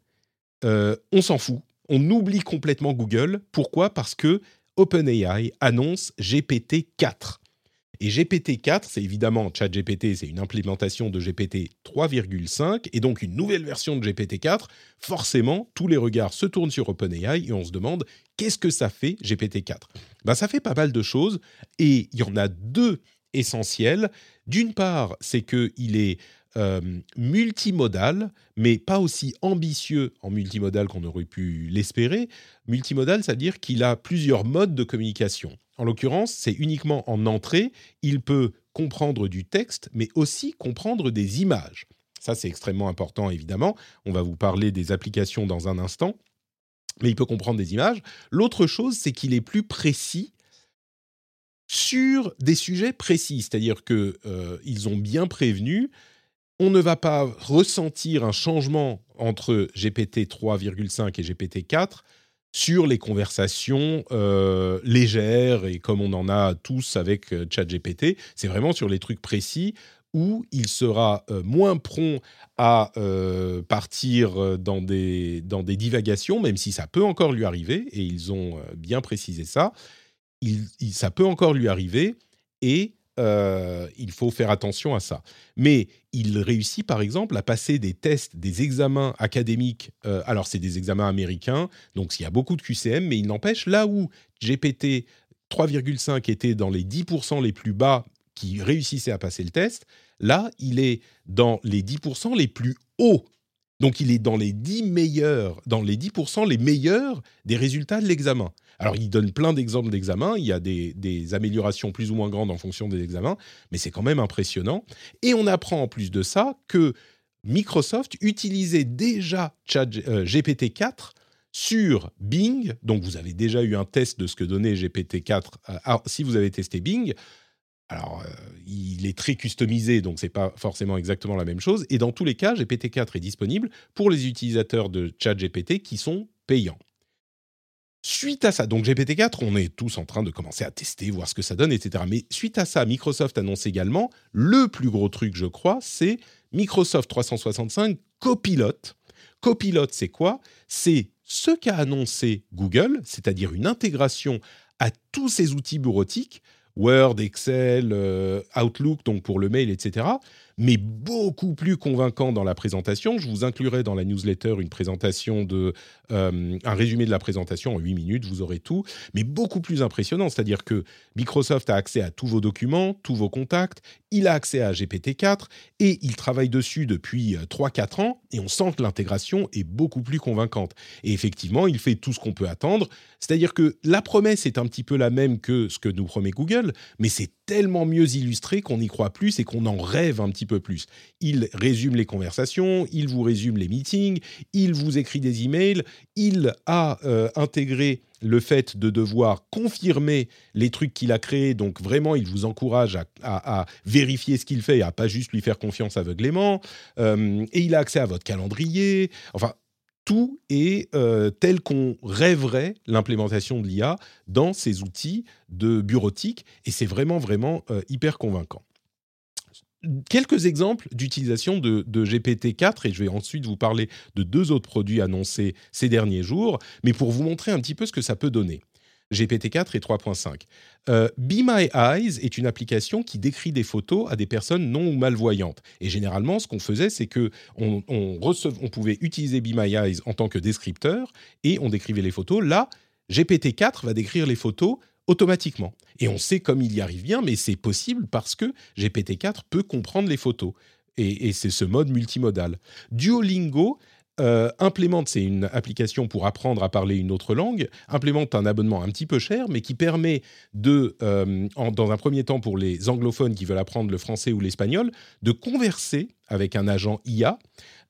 euh, on s'en fout. On oublie complètement Google. Pourquoi? Parce que OpenAI annonce GPT-4. Et GPT-4, c'est évidemment ChatGPT, c'est une implémentation de GPT 3,5 et donc une nouvelle version de GPT-4. Forcément, tous les regards se tournent sur OpenAI et on se demande qu'est-ce que ça fait GPT-4 ben, Ça fait pas mal de choses et il y en a deux essentielles. D'une part, c'est qu'il est euh, multimodal, mais pas aussi ambitieux en multimodal qu'on aurait pu l'espérer. Multimodal, c'est-à-dire qu'il a plusieurs modes de communication. En l'occurrence, c'est uniquement en entrée, il peut comprendre du texte, mais aussi comprendre des images. Ça, c'est extrêmement important, évidemment. On va vous parler des applications dans un instant, mais il peut comprendre des images. L'autre chose, c'est qu'il est plus précis sur des sujets précis, c'est-à-dire qu'ils euh, ont bien prévenu on ne va pas ressentir un changement entre GPT 3,5 et GPT 4 sur les conversations euh, légères et comme on en a tous avec euh, ChatGPT. C'est vraiment sur les trucs précis où il sera euh, moins prompt à partir dans des, dans des divagations, même si ça peut encore lui arriver, et ils ont bien précisé ça. ça peut encore lui arriver, et euh, il faut faire attention à ça. Mais il réussit par exemple à passer des tests, des examens académiques. Euh, alors c'est des examens américains, donc il y a beaucoup de QCM, mais il n'empêche, là où GPT 3,5 était dans les 10% les plus bas qui réussissaient à passer le test, là il est dans les 10% les plus hauts. Donc il est dans les 10 meilleurs, dans les 10% les meilleurs des résultats de l'examen. Alors, il donne plein d'exemples d'examens. Il y a des, améliorations plus ou moins grandes en fonction des examens, mais c'est quand même impressionnant. Et on apprend en plus de ça que Microsoft utilisait déjà euh, GPT-4 sur Bing. Donc, vous avez déjà eu un test de ce que donnait GPT-4 euh, si vous avez testé Bing. Alors, euh, il est très customisé, donc c'est pas forcément exactement la même chose. Et dans tous les cas, GPT-4 est disponible pour les utilisateurs de ChatGPT qui sont payants. Suite à ça, donc GPT-4, on est tous en train de commencer à tester, voir ce que ça donne, etc. Mais suite à ça, Microsoft annonce également le plus gros truc, je crois, c'est Microsoft 365 Copilot. Copilot, c'est quoi? C'est ce qu'a annoncé Google, c'est-à-dire une intégration à tous ces outils bureautiques Word, Excel, euh, Outlook, donc pour le mail, etc mais beaucoup plus convaincant dans la présentation. Je vous inclurai dans la newsletter une présentation de, euh, un résumé de la présentation en 8 minutes, vous aurez tout, mais beaucoup plus impressionnant. C'est-à-dire que Microsoft a accès à tous vos documents, tous vos contacts, il a accès à GPT-4 et il travaille dessus depuis 3-4 euh, ans et on sent que l'intégration est beaucoup plus convaincante. Et effectivement, il fait tout ce qu'on peut attendre. C'est-à-dire que la promesse est un petit peu la même que ce que nous promet Google, mais c'est tellement mieux illustré qu'on y croit plus et qu'on en rêve un petit peu plus. Il résume les conversations, il vous résume les meetings, il vous écrit des emails, il a euh, intégré le fait de devoir confirmer les trucs qu'il a créés. Donc vraiment, il vous encourage à, vérifier ce qu'il fait et à pas juste lui faire confiance aveuglément. Euh, et il a accès à votre calendrier. Enfin, tout est euh, tel qu'on rêverait l'implémentation de l'IA dans ces outils de bureautique, et c'est vraiment, vraiment hyper convaincant. Quelques exemples d'utilisation de, de, GPT-4, et je vais ensuite vous parler de deux autres produits annoncés ces derniers jours, mais pour vous montrer un petit peu ce que ça peut donner. GPT-4 et 3.5. Euh, Be My Eyes est une application qui décrit des photos à des personnes non ou malvoyantes. Et généralement, ce qu'on faisait, c'est que on, on, pouvait utiliser Be My Eyes en tant que descripteur et on décrivait les photos. Là, GPT-4 va décrire les photos automatiquement. Et on sait comme il y arrive bien, mais c'est possible parce que GPT-4 peut comprendre les photos. Et, c'est ce mode multimodal. Duolingo euh, implémente, c'est une application pour apprendre à parler une autre langue, implémente un abonnement un petit peu cher, mais qui permet de, euh, dans un premier temps pour les anglophones qui veulent apprendre le français ou l'espagnol, de converser avec un agent IA.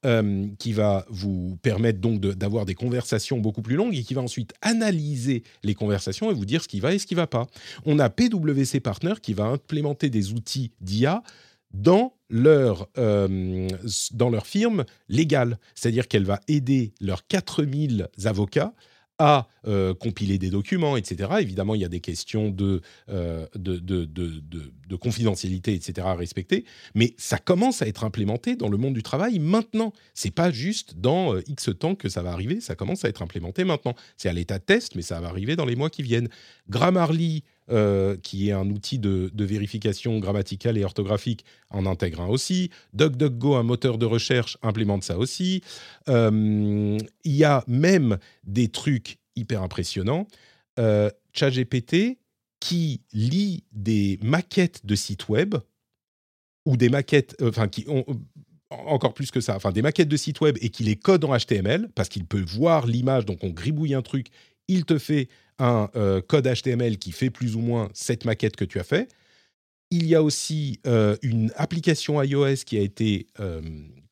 Euh, qui va vous permettre donc d'avoir des conversations beaucoup plus longues et qui va ensuite analyser les conversations et vous dire ce qui va et ce qui ne va pas. On a PwC Partner qui va implémenter des outils d'IA dans leur, euh, dans leur firme légale. C'est-à-dire qu'elle va aider leurs 4000 avocats à euh, compiler des documents, etc. Évidemment, il y a des questions de, euh, de, de, de, confidentialité, etc. à respecter, mais ça commence à être implémenté dans le monde du travail maintenant. C'est pas juste dans X temps que ça va arriver, ça commence à être implémenté maintenant. C'est à l'état de test, mais ça va arriver dans les mois qui viennent. Grammarly euh, qui est un outil de, vérification grammaticale et orthographique, en intègre un aussi. DuckDuckGo, un moteur de recherche, implémente ça aussi. Euh, il y a même des trucs hyper impressionnants. Euh, ChatGPT qui lit des maquettes de sites web ou des maquettes, enfin qui ont encore plus que ça, enfin des maquettes de sites web et qui les code en HTML parce qu'il peut voir l'image, donc on gribouille un truc, il te fait un euh, code HTML qui fait plus ou moins cette maquette que tu as fait. Il y a aussi euh, une application iOS qui a été euh,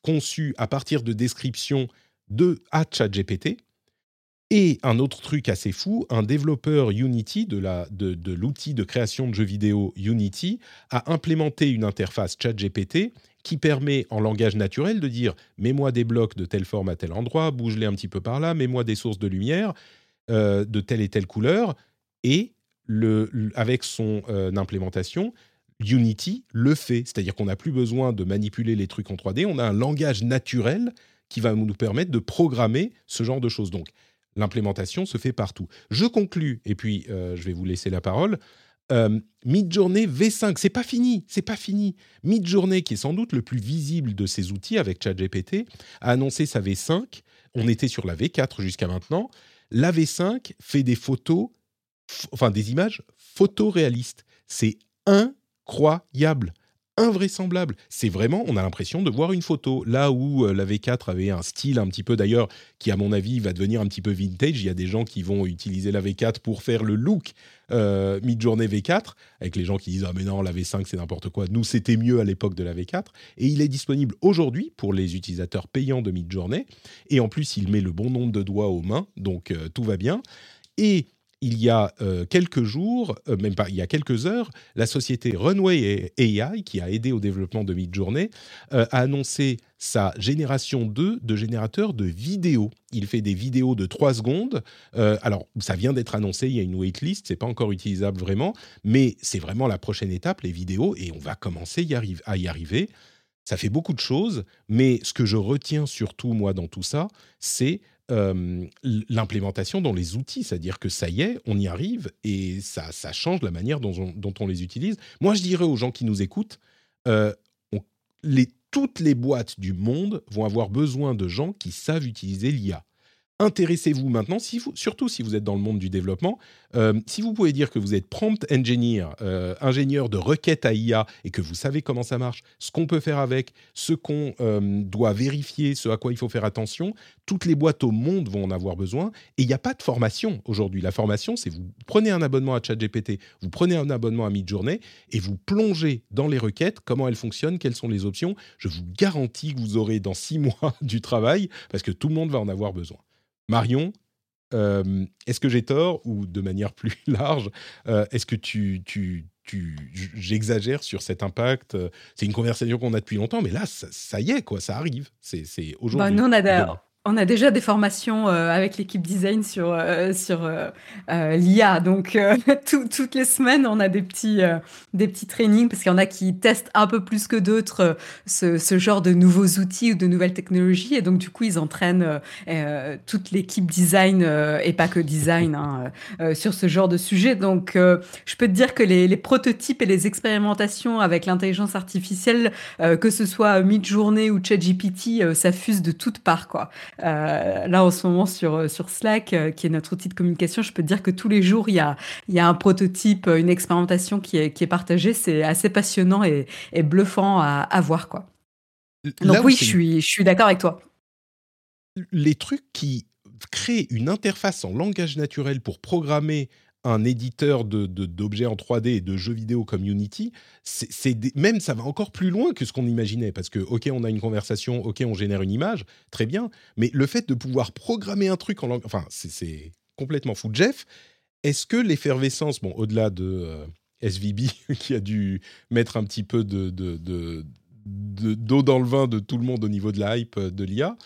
conçue à partir de descriptions de à ChatGPT. Et un autre truc assez fou, un développeur Unity de, de l'outil de création de jeux vidéo Unity a implémenté une interface ChatGPT qui permet en langage naturel de dire mets-moi des blocs de telle forme à tel endroit, bouge-les un petit peu par là, mets-moi des sources de lumière. Euh, de telle et telle couleur, et avec son euh, implémentation, Unity le fait. C'est-à-dire qu'on n'a plus besoin de manipuler les trucs en 3D, on a un langage naturel qui va nous permettre de programmer ce genre de choses. Donc, l'implémentation se fait partout. Je conclus, et puis euh, je vais vous laisser la parole. Midjourney V5, c'est pas fini, c'est pas fini. Midjourney, qui est sans doute le plus visible de ces outils avec ChatGPT, a annoncé sa V5. On était sur la V4 jusqu'à maintenant la V5 fait des photos, enfin des images photoréalistes. C'est incroyable invraisemblable. C'est vraiment, on a l'impression de voir une photo. Là où euh, la V4 avait un style un petit peu d'ailleurs, qui à mon avis va devenir un petit peu vintage, il y a des gens qui vont utiliser la V4 pour faire le look euh, mid-journée V4, avec les gens qui disent Ah mais non, la V5 c'est n'importe quoi. Nous c'était mieux à l'époque de la V4. Et il est disponible aujourd'hui pour les utilisateurs payants de mid-journée. Et en plus, il met le bon nombre de doigts aux mains, donc euh, tout va bien. Et il y a euh, quelques jours, euh, même pas, il y a quelques heures, la société Runway AI, qui a aidé au développement de Midjourney, euh, a annoncé sa génération 2 de générateurs de vidéos. Il fait des vidéos de 3 secondes. alors, ça vient d'être annoncé, il y a une waitlist, c'est pas encore utilisable vraiment, mais c'est vraiment la prochaine étape, les vidéos, et on va commencer à y arriver. Ça fait beaucoup de choses, mais ce que je retiens surtout, moi, dans tout ça, c'est l'implémentation dans les outils, c'est-à-dire que ça y est, on y arrive et ça, change la manière dont on, les utilise. Moi, je dirais aux gens qui nous écoutent, les, toutes les boîtes du monde vont avoir besoin de gens qui savent utiliser l'IA intéressez-vous maintenant, surtout si vous êtes dans le monde du développement, euh, si vous pouvez dire que vous êtes prompt engineer, euh, ingénieur de requête à IA, et que vous savez comment ça marche, ce qu'on peut faire avec, ce qu'on euh, doit vérifier, ce à quoi il faut faire attention, toutes les boîtes au monde vont en avoir besoin. Et il n'y a pas de formation aujourd'hui. La formation, c'est vous prenez un abonnement à ChatGPT, vous prenez un abonnement à Midjourney, et vous plongez dans les requêtes, comment elles fonctionnent, quelles sont les options. Je vous garantis que vous aurez dans six mois du travail, parce que tout le monde va en avoir besoin. Marion, euh, est-ce que j'ai tort ou de manière plus large, euh, est-ce que tu, tu, tu j'exagère sur cet impact C'est une conversation qu'on a depuis longtemps, mais là, ça, y est, quoi, ça arrive. C'est, bah, aujourd'hui. nous, on a, on a déjà des formations euh, avec l'équipe design sur, euh, sur euh, l'IA. Donc, toutes les semaines, on a des petits, des petits trainings parce qu'il y en a qui testent un peu plus que d'autres ce, ce, genre de nouveaux outils ou de nouvelles technologies. Et donc, du coup, ils entraînent toute l'équipe design et pas que design hein, sur ce genre de sujet. Donc, je peux te dire que les, les prototypes et les expérimentations avec l'intelligence artificielle, que ce soit Midjourney ou ChatGPT, ça fuse de toutes parts. Quoi. Euh, là, en ce moment, sur, euh, sur Slack, euh, qui est notre outil de communication, je peux te dire que tous les jours, il y a, il y a un prototype, une expérimentation qui est, qui est partagée. C'est assez passionnant et, et bluffant à, à, voir. Quoi. Donc oui, je suis, je suis d'accord avec toi. Les trucs qui créent une interface en langage naturel pour programmer un éditeur d'objets en 3D et de jeux vidéo comme Unity, c'est même ça va encore plus loin que ce qu'on imaginait. Parce que, ok, on a une conversation, ok, on génère une image, très bien. Mais le fait de pouvoir programmer un truc en langue. Enfin, c'est complètement fou. Jeff, est-ce que l'effervescence, bon, au-delà de euh, SVB qui a dû mettre un petit peu de d'eau dans le vin de tout le monde au niveau de la hype euh, de l'IA,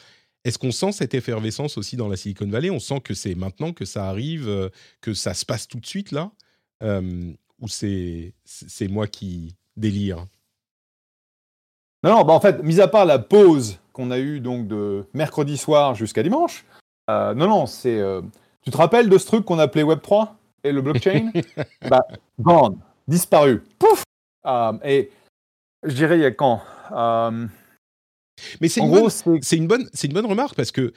est-ce qu'on sent cette effervescence aussi dans la Silicon Valley? On sent que c'est maintenant que ça arrive, euh, que ça se passe tout de suite là euh, Ou c'est moi qui délire? Non, non, bah en fait, mis à part la pause qu'on a eue donc de mercredi soir jusqu'à dimanche, euh, non, non, c'est. tu te rappelles de ce truc qu'on appelait Web3 et le blockchain? Bah, Gone, disparu, pouf! Et je dirais, il y a quand mais c'est une, une, bonne, une bonne remarque parce que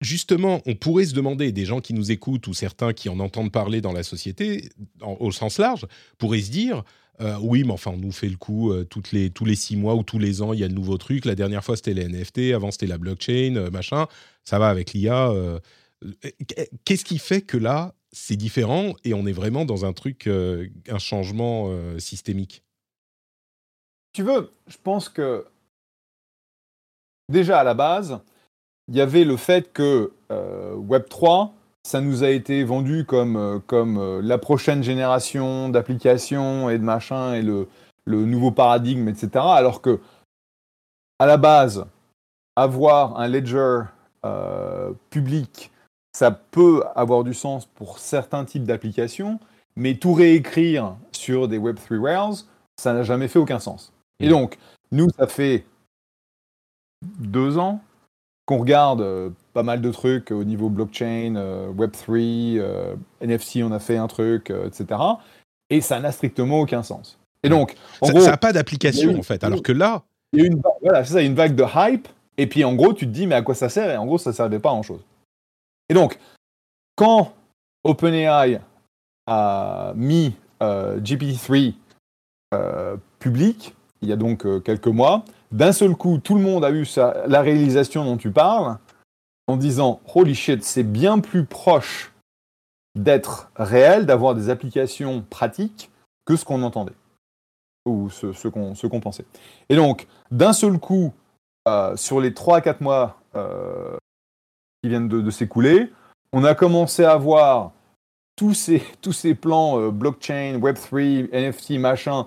justement, on pourrait se demander, des gens qui nous écoutent ou certains qui en entendent parler dans la société, au sens large, pourraient se dire euh, oui, mais enfin, on nous fait le coup euh, toutes les, tous les six mois ou tous les ans, il y a de nouveaux trucs. La dernière fois, c'était les NFT, avant, c'était la blockchain, euh, machin. Ça va avec l'IA. Qu'est-ce qui fait que là, c'est différent et on est vraiment dans un truc, un changement systémique? Tu veux, je pense que déjà à la base, il y avait le fait que euh, Web3, ça nous a été vendu comme, euh, comme euh, la prochaine génération d'applications et de machins et le, le, nouveau paradigme, etc. Alors que, à la base, avoir un ledger public, ça peut avoir du sens pour certains types d'applications, mais tout réécrire sur des Web3 Rails, ça n'a jamais fait aucun sens. Et mmh. donc, nous, ça fait deux ans qu'on regarde euh, pas mal de trucs au niveau blockchain, euh, Web3, euh, NFC, on a fait un truc, etc. Et ça n'a strictement aucun sens. Et donc, ça n'a pas d'application en fait, alors que là. Il y a une, voilà, c'est ça, une vague de hype, et puis en gros, tu te dis, mais à quoi ça sert? Et en gros, ça ne servait pas à grand-chose. Et donc, quand OpenAI a mis GPT-3 public, il y a donc quelques mois, d'un seul coup, tout le monde a eu la réalisation dont tu parles, en disant Holy shit, c'est bien plus proche d'être réel, d'avoir des applications pratiques, que ce qu'on entendait, ou ce, qu'on pensait. Et donc, d'un seul coup, euh, sur les 3 4 mois euh, qui viennent de, s'écouler, on a commencé à voir tous ces, tous ces plans blockchain, Web3, NFT, machin,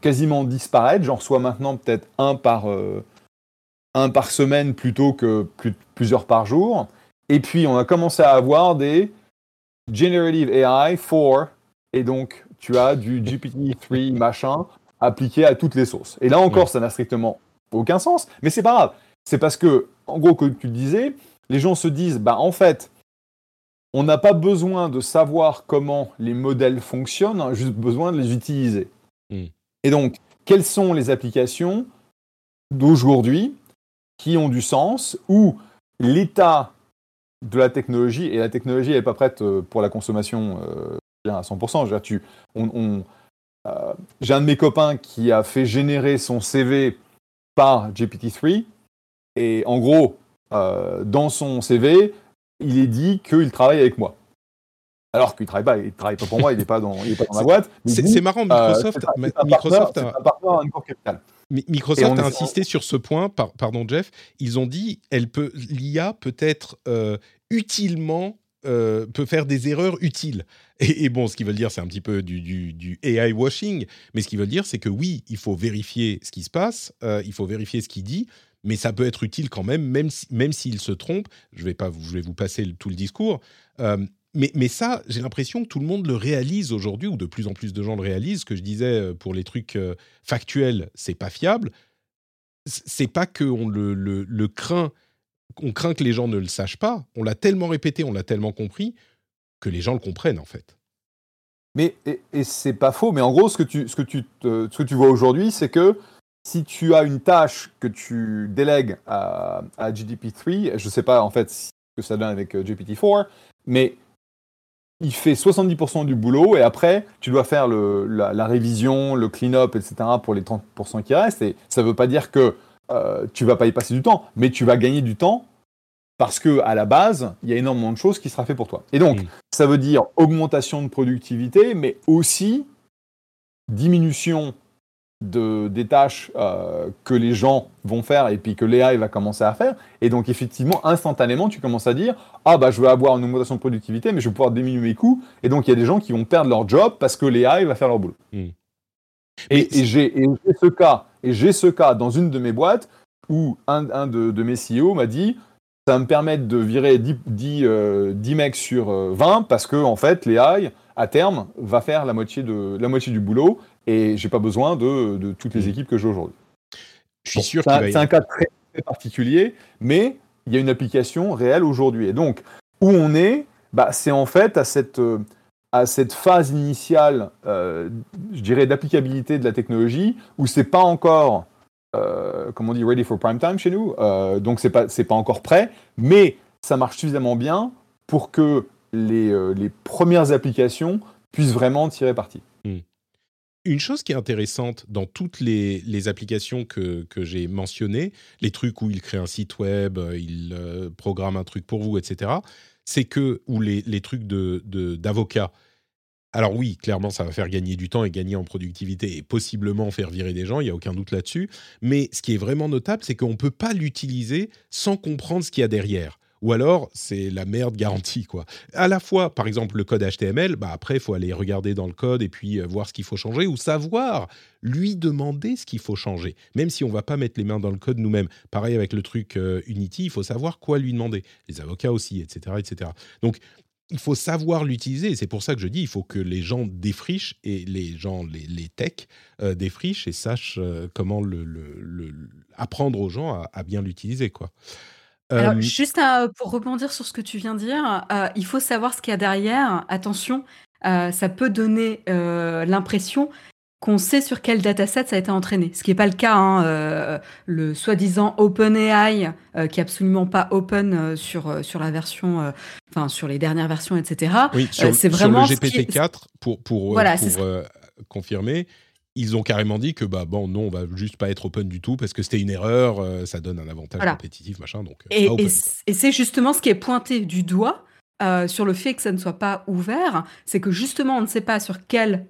quasiment disparaître. J'en reçois maintenant peut-être un par, un par semaine plutôt que plusieurs par jour. Et puis, on a commencé à avoir des Generative AI 4, et donc tu as du GPT-3 machin appliqué à toutes les sources. Et là encore, ça n'a strictement aucun sens, mais c'est pas grave. C'est parce que, en gros, comme tu le disais, les gens se disent, bah en fait, on n'a pas besoin de savoir comment les modèles fonctionnent, juste besoin de les utiliser. Hmm. Et donc, quelles sont les applications d'aujourd'hui qui ont du sens, où l'état de la technologie, et la technologie n'est pas prête euh, pour la consommation euh, à 100%. tu, on, euh, j'ai un de mes copains qui a fait générer son CV par GPT-3, et en gros, dans son CV, il est dit qu'il travaille avec moi. Alors qu'il travaille pas, il travaille pas pour moi, il n'est pas dans, pas dans ma boîte. C'est marrant, Microsoft, Microsoft, a... Microsoft a insisté sur ce point, pardon Jeff, ils ont dit elle peut l'IA peut être euh, utilement euh, peut faire des erreurs utiles. Et, bon, ce qu'ils veulent dire, c'est un petit peu du, AI washing, mais ce qu'ils veulent dire, c'est que oui, il faut vérifier ce qui se passe, euh, il faut vérifier ce qu'il dit, mais ça peut être utile quand même, même s'il si, se trompe. Je vais pas, je vais vous passer tout le discours. Mais, ça, j'ai l'impression que tout le monde le réalise aujourd'hui, ou de plus en plus de gens le réalisent. Que je disais euh, pour les trucs euh, factuels, c'est pas fiable. C'est pas qu'on le, le, craint, on craint que les gens ne le sachent pas. On l'a tellement répété, on l'a tellement compris que les gens le comprennent en fait. Mais et, c'est pas faux. Mais en gros, ce que tu, ce que tu, ce que tu vois aujourd'hui, c'est que si tu as une tâche que tu délègues à, à GDP3, je sais pas en fait ce que ça donne avec euh, GPT-4, mais il fait 70% du boulot et après, tu dois faire la, révision, le clean-up, etc. pour les 30% qui restent. Et ça ne veut pas dire que euh, tu vas pas y passer du temps, mais tu vas gagner du temps parce que à la base, il y a énormément de choses qui sera fait pour toi. Et donc, ça veut dire augmentation de productivité, mais aussi diminution de, des tâches euh, que les gens vont faire et puis que l'AI va commencer à faire. Et donc, effectivement, instantanément, tu commences à dire Ah, bah, je vais avoir une augmentation de productivité, mais je vais pouvoir diminuer mes coûts. Et donc, il y a des gens qui vont perdre leur job parce que l'AI va faire leur boulot. Hmm. Et, j'ai ce cas, et j'ai ce cas dans une de mes boîtes où un, de, mes CEO m'a dit ça va me permettre de virer 10, 10, euh, mecs sur 20 euh, parce que en fait l'AI à terme va faire la moitié, de, la moitié du boulot et j'ai pas besoin de, toutes les mm. équipes que j'ai aujourd'hui. Je suis sûr C'est un, cas très, particulier, mais il y a une application réelle aujourd'hui. Et donc, où on est, bah, c'est en fait à cette, euh, à cette phase initiale, euh, je dirais, d'applicabilité de la technologie, où c'est pas encore, euh, comme on dit, ready for prime time chez nous, donc c'est pas, pas encore prêt, mais ça marche suffisamment bien pour que les, les premières applications puissent vraiment tirer parti. Une chose qui est intéressante dans toutes les, applications que, j'ai mentionnées, les trucs où il crée un site web, euh, il euh, programme un truc pour vous, etc., c'est que, ou les, trucs d'avocat, de, alors oui, clairement, ça va faire gagner du temps et gagner en productivité et possiblement faire virer des gens, il n'y a aucun doute là-dessus. Mais ce qui est vraiment notable, c'est qu'on ne peut pas l'utiliser sans comprendre ce qu'il y a derrière ou alors c'est la merde garantie quoi. À la fois, par exemple, le code HTML, bah après il faut aller regarder dans le code et puis euh, voir ce qu'il faut changer ou savoir lui demander ce qu'il faut changer, même si on va pas mettre les mains dans le code nous-mêmes. Pareil avec le truc euh, Unity, il faut savoir quoi lui demander. Les avocats aussi, etc., etc. Donc il faut savoir l'utiliser c'est pour ça que je dis il faut que les gens défrichent et les gens les, les techs euh, défrichent et sachent comment apprendre aux gens à, à bien l'utiliser quoi. Alors, juste pour rebondir sur ce que tu viens de dire, il faut savoir ce qu'il y a derrière. Attention, ça peut donner l'impression qu'on sait sur quel dataset ça a été entraîné, ce qui n'est pas le cas. Hein, le soi-disant OpenAI, qui est absolument pas open sur, sur la version, enfin sur les dernières versions, etc. Oui, c'est vraiment le GPT-4 pour, pour, pour confirmer ils ont carrément dit que bah bon non on va juste pas être open du tout parce que c'était une erreur euh, ça donne un avantage compétitif machin donc euh, et, c'est justement ce qui est pointé du doigt euh, sur le fait que ça ne soit pas ouvert, c'est que justement on ne sait pas sur quel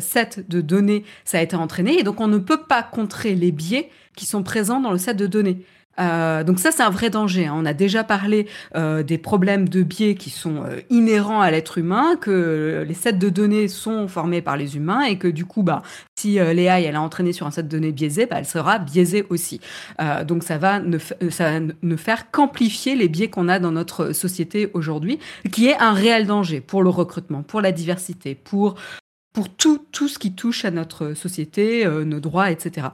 set de données ça a été entraîné et donc on ne peut pas contrer les biais qui sont présents dans le set de données. Euh, donc ça, c'est un vrai danger. Hein. On a déjà parlé euh, des problèmes de biais qui sont euh, inhérents à l'être humain, que les sets de données sont formés par les humains et que du coup, bah, si l'AI elle a entraîné sur un set de données biaisé, bah, elle sera biaisée aussi. donc ça va ne, ça ne faire qu'amplifier les biais qu'on a dans notre société aujourd'hui, qui est un réel danger pour le recrutement, pour la diversité, pour pour tout, tout ce qui touche à notre société, euh, nos droits, etc.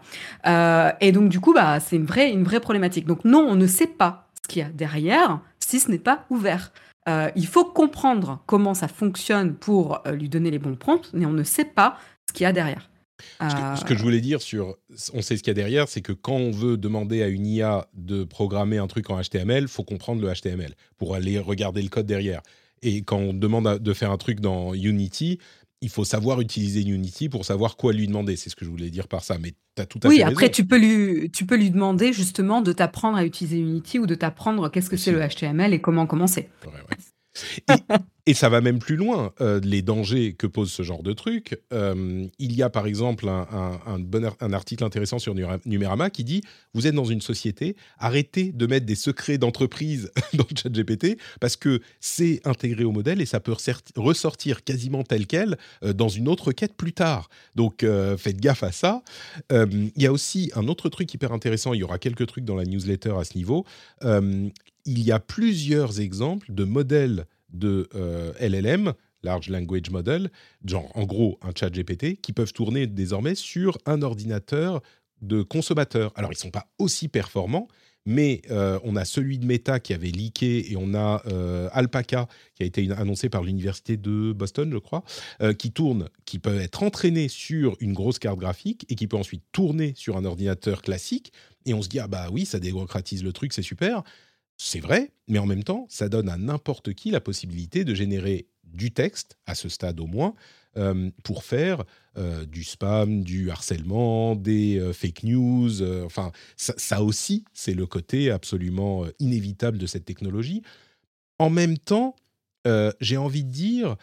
Euh, et donc, du coup, bah, c'est une vraie, une vraie problématique. Donc, non, on ne sait pas ce qu'il y a derrière si ce n'est pas ouvert. Euh, il faut comprendre comment ça fonctionne pour lui donner les bons prompts, mais on ne sait pas ce qu'il y a derrière. Ce que, je voulais dire sur on sait ce qu'il y a derrière, c'est que quand on veut demander à une IA de programmer un truc en HTML, faut comprendre le HTML pour aller regarder le code derrière. Et quand on demande de faire un truc dans Unity, il faut savoir utiliser Unity pour savoir quoi lui demander. C'est ce que je voulais dire par ça. Mais tu as tout à oui, fait après, tu peux, lui, tu peux lui demander justement de t'apprendre à utiliser Unity ou de t'apprendre qu'est-ce que c'est le HTML et comment commencer. Ouais, ouais. Et, ça va même plus loin, euh, les dangers que pose ce genre de truc. Euh, il y a par exemple un article intéressant sur Numérama qui dit Vous êtes dans une société, arrêtez de mettre des secrets d'entreprise dans le chat GPT parce que c'est intégré au modèle et ça peut ressortir quasiment tel quel euh, dans une autre quête plus tard. Donc faites gaffe à ça. il y a aussi un autre truc hyper intéressant, il y aura quelques trucs dans la newsletter à ce niveau il y a plusieurs exemples de modèles de euh, LLM, Large Language Model, genre en gros un chat GPT, qui peuvent tourner désormais sur un ordinateur de consommateur. Alors ils ne sont pas aussi performants, mais euh, on a celui de Meta qui avait leaké et on a euh, Alpaca qui a été annoncé par l'université de Boston, je crois, qui tourne, qui peut être entraîné sur une grosse carte graphique et qui peut ensuite tourner sur un ordinateur classique. Et on se dit ah bah oui, ça démocratise le truc, c'est super. C'est vrai, mais en même temps, ça donne à n'importe qui la possibilité de générer du texte, à ce stade au moins, euh, pour faire euh, du spam, du harcèlement, des euh, fake news. enfin, ça, aussi, c'est le côté absolument inévitable de cette technologie. En même temps, j'ai envie de dire,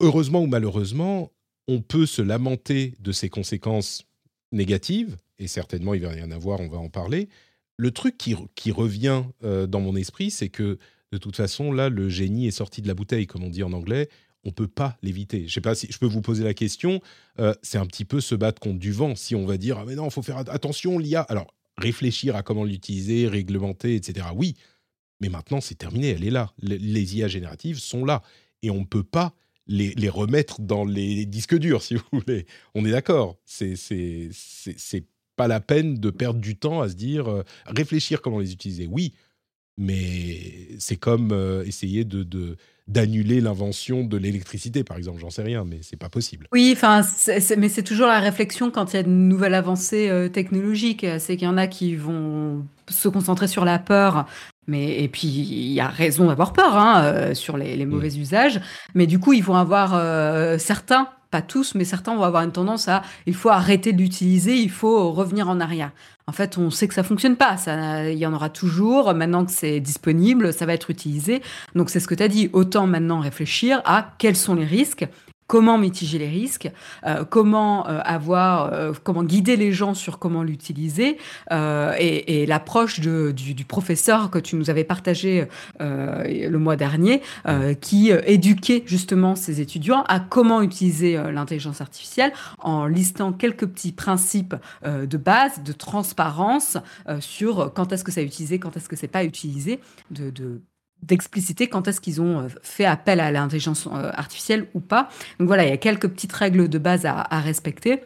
heureusement ou malheureusement, on peut se lamenter de ses conséquences négatives, et certainement il va y en avoir, on va en parler, le truc qui, revient euh, dans mon esprit, c'est que de toute façon, là, le génie est sorti de la bouteille, comme on dit en anglais. On peut pas l'éviter. Je sais pas si je peux vous poser la question. Euh, c'est un petit peu se battre contre du vent. Si on va dire, ah mais non, faut faire attention, l'IA. Alors, réfléchir à comment l'utiliser, réglementer, etc. Oui, mais maintenant, c'est terminé. Elle est là. Les, IA génératives sont là. Et on ne peut pas les, les, remettre dans les disques durs, si vous voulez. On est d'accord. C'est pas la peine de perdre du temps à se dire, euh, réfléchir comment les utiliser. Oui, mais c'est comme euh, essayer de, d'annuler l'invention de l'électricité, par exemple. J'en sais rien, mais c'est pas possible. Oui, enfin, mais c'est toujours la réflexion quand il y a de nouvelles avancées euh, technologiques. C'est qu'il y en a qui vont se concentrer sur la peur. Mais, et puis, il y a raison d'avoir peur hein, sur les, les, mauvais usages. Mais du coup, ils vont avoir certains pas tous, mais certains vont avoir une tendance à il faut arrêter de l'utiliser, il faut revenir en arrière. En fait, on sait que ça fonctionne pas. Ça, il y en aura toujours. Maintenant que c'est disponible, ça va être utilisé. Donc c'est ce que tu as dit. Autant maintenant réfléchir à quels sont les risques comment mitiger les risques, euh, comment euh, avoir, euh, comment guider les gens sur comment l'utiliser, et, et l'approche du, du, professeur que tu nous avais partagé le mois dernier, qui éduquait justement ses étudiants à comment utiliser l'intelligence artificielle en listant quelques petits principes de base, de transparence sur quand est-ce que ça est utilisé, quand est-ce que c'est pas utilisé, de, de d'expliciter quand est-ce qu'ils ont euh, fait appel à l'intelligence euh, artificielle ou pas. Donc voilà, il y a quelques petites règles de base à, respecter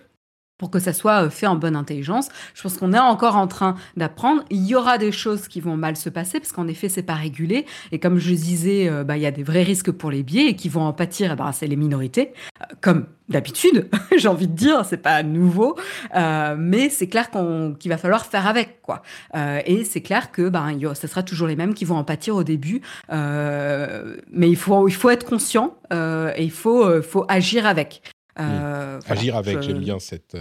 pour que ça soit euh, fait en bonne intelligence. Je pense qu'on est encore en train d'apprendre. Il y aura des choses qui vont mal se passer parce qu'en effet, c'est pas régulé. Et comme je disais, bah, il y a des vrais risques pour les biais et qui vont en pâtir, ben, c'est les minorités, comme d'habitude, j'ai envie de dire, c'est pas nouveau, euh, mais c'est clair qu'il va falloir faire avec, quoi. Euh, et c'est clair que ben, ce sera toujours les mêmes qui vont en pâtir au début, euh, mais il faut, il faut être conscient et il faut, faut agir avec. Agir avec, j'aime bien cette.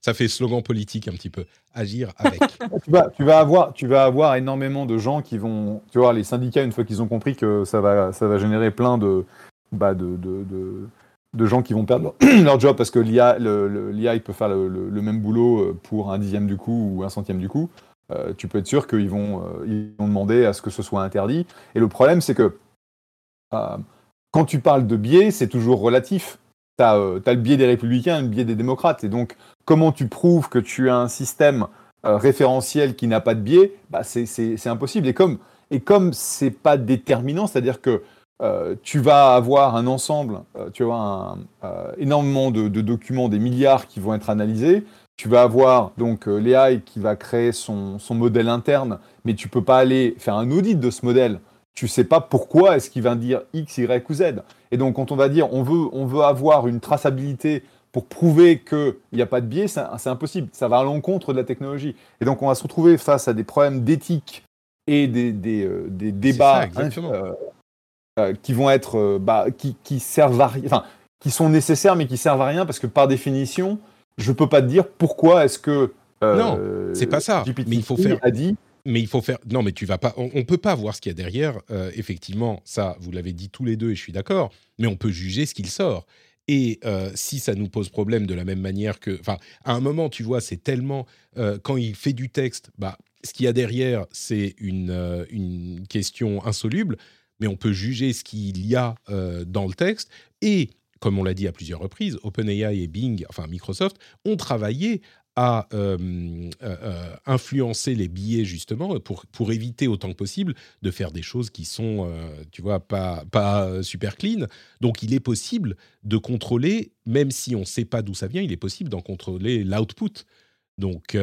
Ça fait slogan politique un petit peu. Agir avec. tu, vas, tu, vas avoir, tu vas avoir énormément de gens qui vont. Tu vois, les syndicats, une fois qu'ils ont compris que ça va, ça va générer plein de, bah de, de, de de gens qui vont perdre leur, job parce que l'IA, il peut faire le, même boulot euh, pour un dixième du coup ou un centième du coup. tu peux être sûr qu'ils vont, ils vont demander à ce que ce soit interdit. Et le problème, c'est que quand tu parles de biais, c'est toujours relatif. Tu as, le biais des républicains et le biais des démocrates. Et donc, comment tu prouves que tu as un système référentiel qui n'a pas de biais? Bah, C'est impossible. Et comme et comme c'est pas déterminant, c'est-à-dire que euh, tu vas avoir un ensemble, euh, tu vas euh, énormément de, documents, des milliards qui vont être analysés. Tu vas avoir donc l'AI qui va créer son, modèle interne, mais tu peux pas aller faire un audit de ce modèle. Tu sais pas pourquoi est-ce qu'il va dire X, Y ou Z. Et donc quand on va dire on veut, on veut avoir une traçabilité pour prouver qu'il n'y a pas de biais, c'est impossible. Ça va à l'encontre de la technologie. Et donc on va se retrouver face à des problèmes d'éthique et des, des, euh, des débats euh, euh, qui vont être bah, qui, qui, servent à rien, enfin, qui sont nécessaires mais qui servent à rien parce que par définition, je peux pas te dire pourquoi est-ce que non, c'est pas ça. mais il faut faire. A dit mais il faut faire. Non, mais tu vas pas. On, ne peut pas voir ce qu'il y a derrière. effectivement, ça, vous l'avez dit tous les deux et je suis d'accord. Mais on peut juger ce qu'il sort. Et si ça nous pose problème de la même manière que, enfin, à un moment, tu vois, c'est tellement quand il fait du texte, bah, ce qu'il y a derrière, c'est une, euh, une, question insoluble, mais on peut juger ce qu'il y a euh, dans le texte. Et, comme on l'a dit à plusieurs reprises, OpenAI et Bing, enfin Microsoft, ont travaillé à euh, influencer les billets justement pour, pour éviter autant que possible de faire des choses qui sont, tu vois, pas, pas super clean. Donc il est possible de contrôler, même si on ne sait pas d'où ça vient, il est possible d'en contrôler l'output. Donc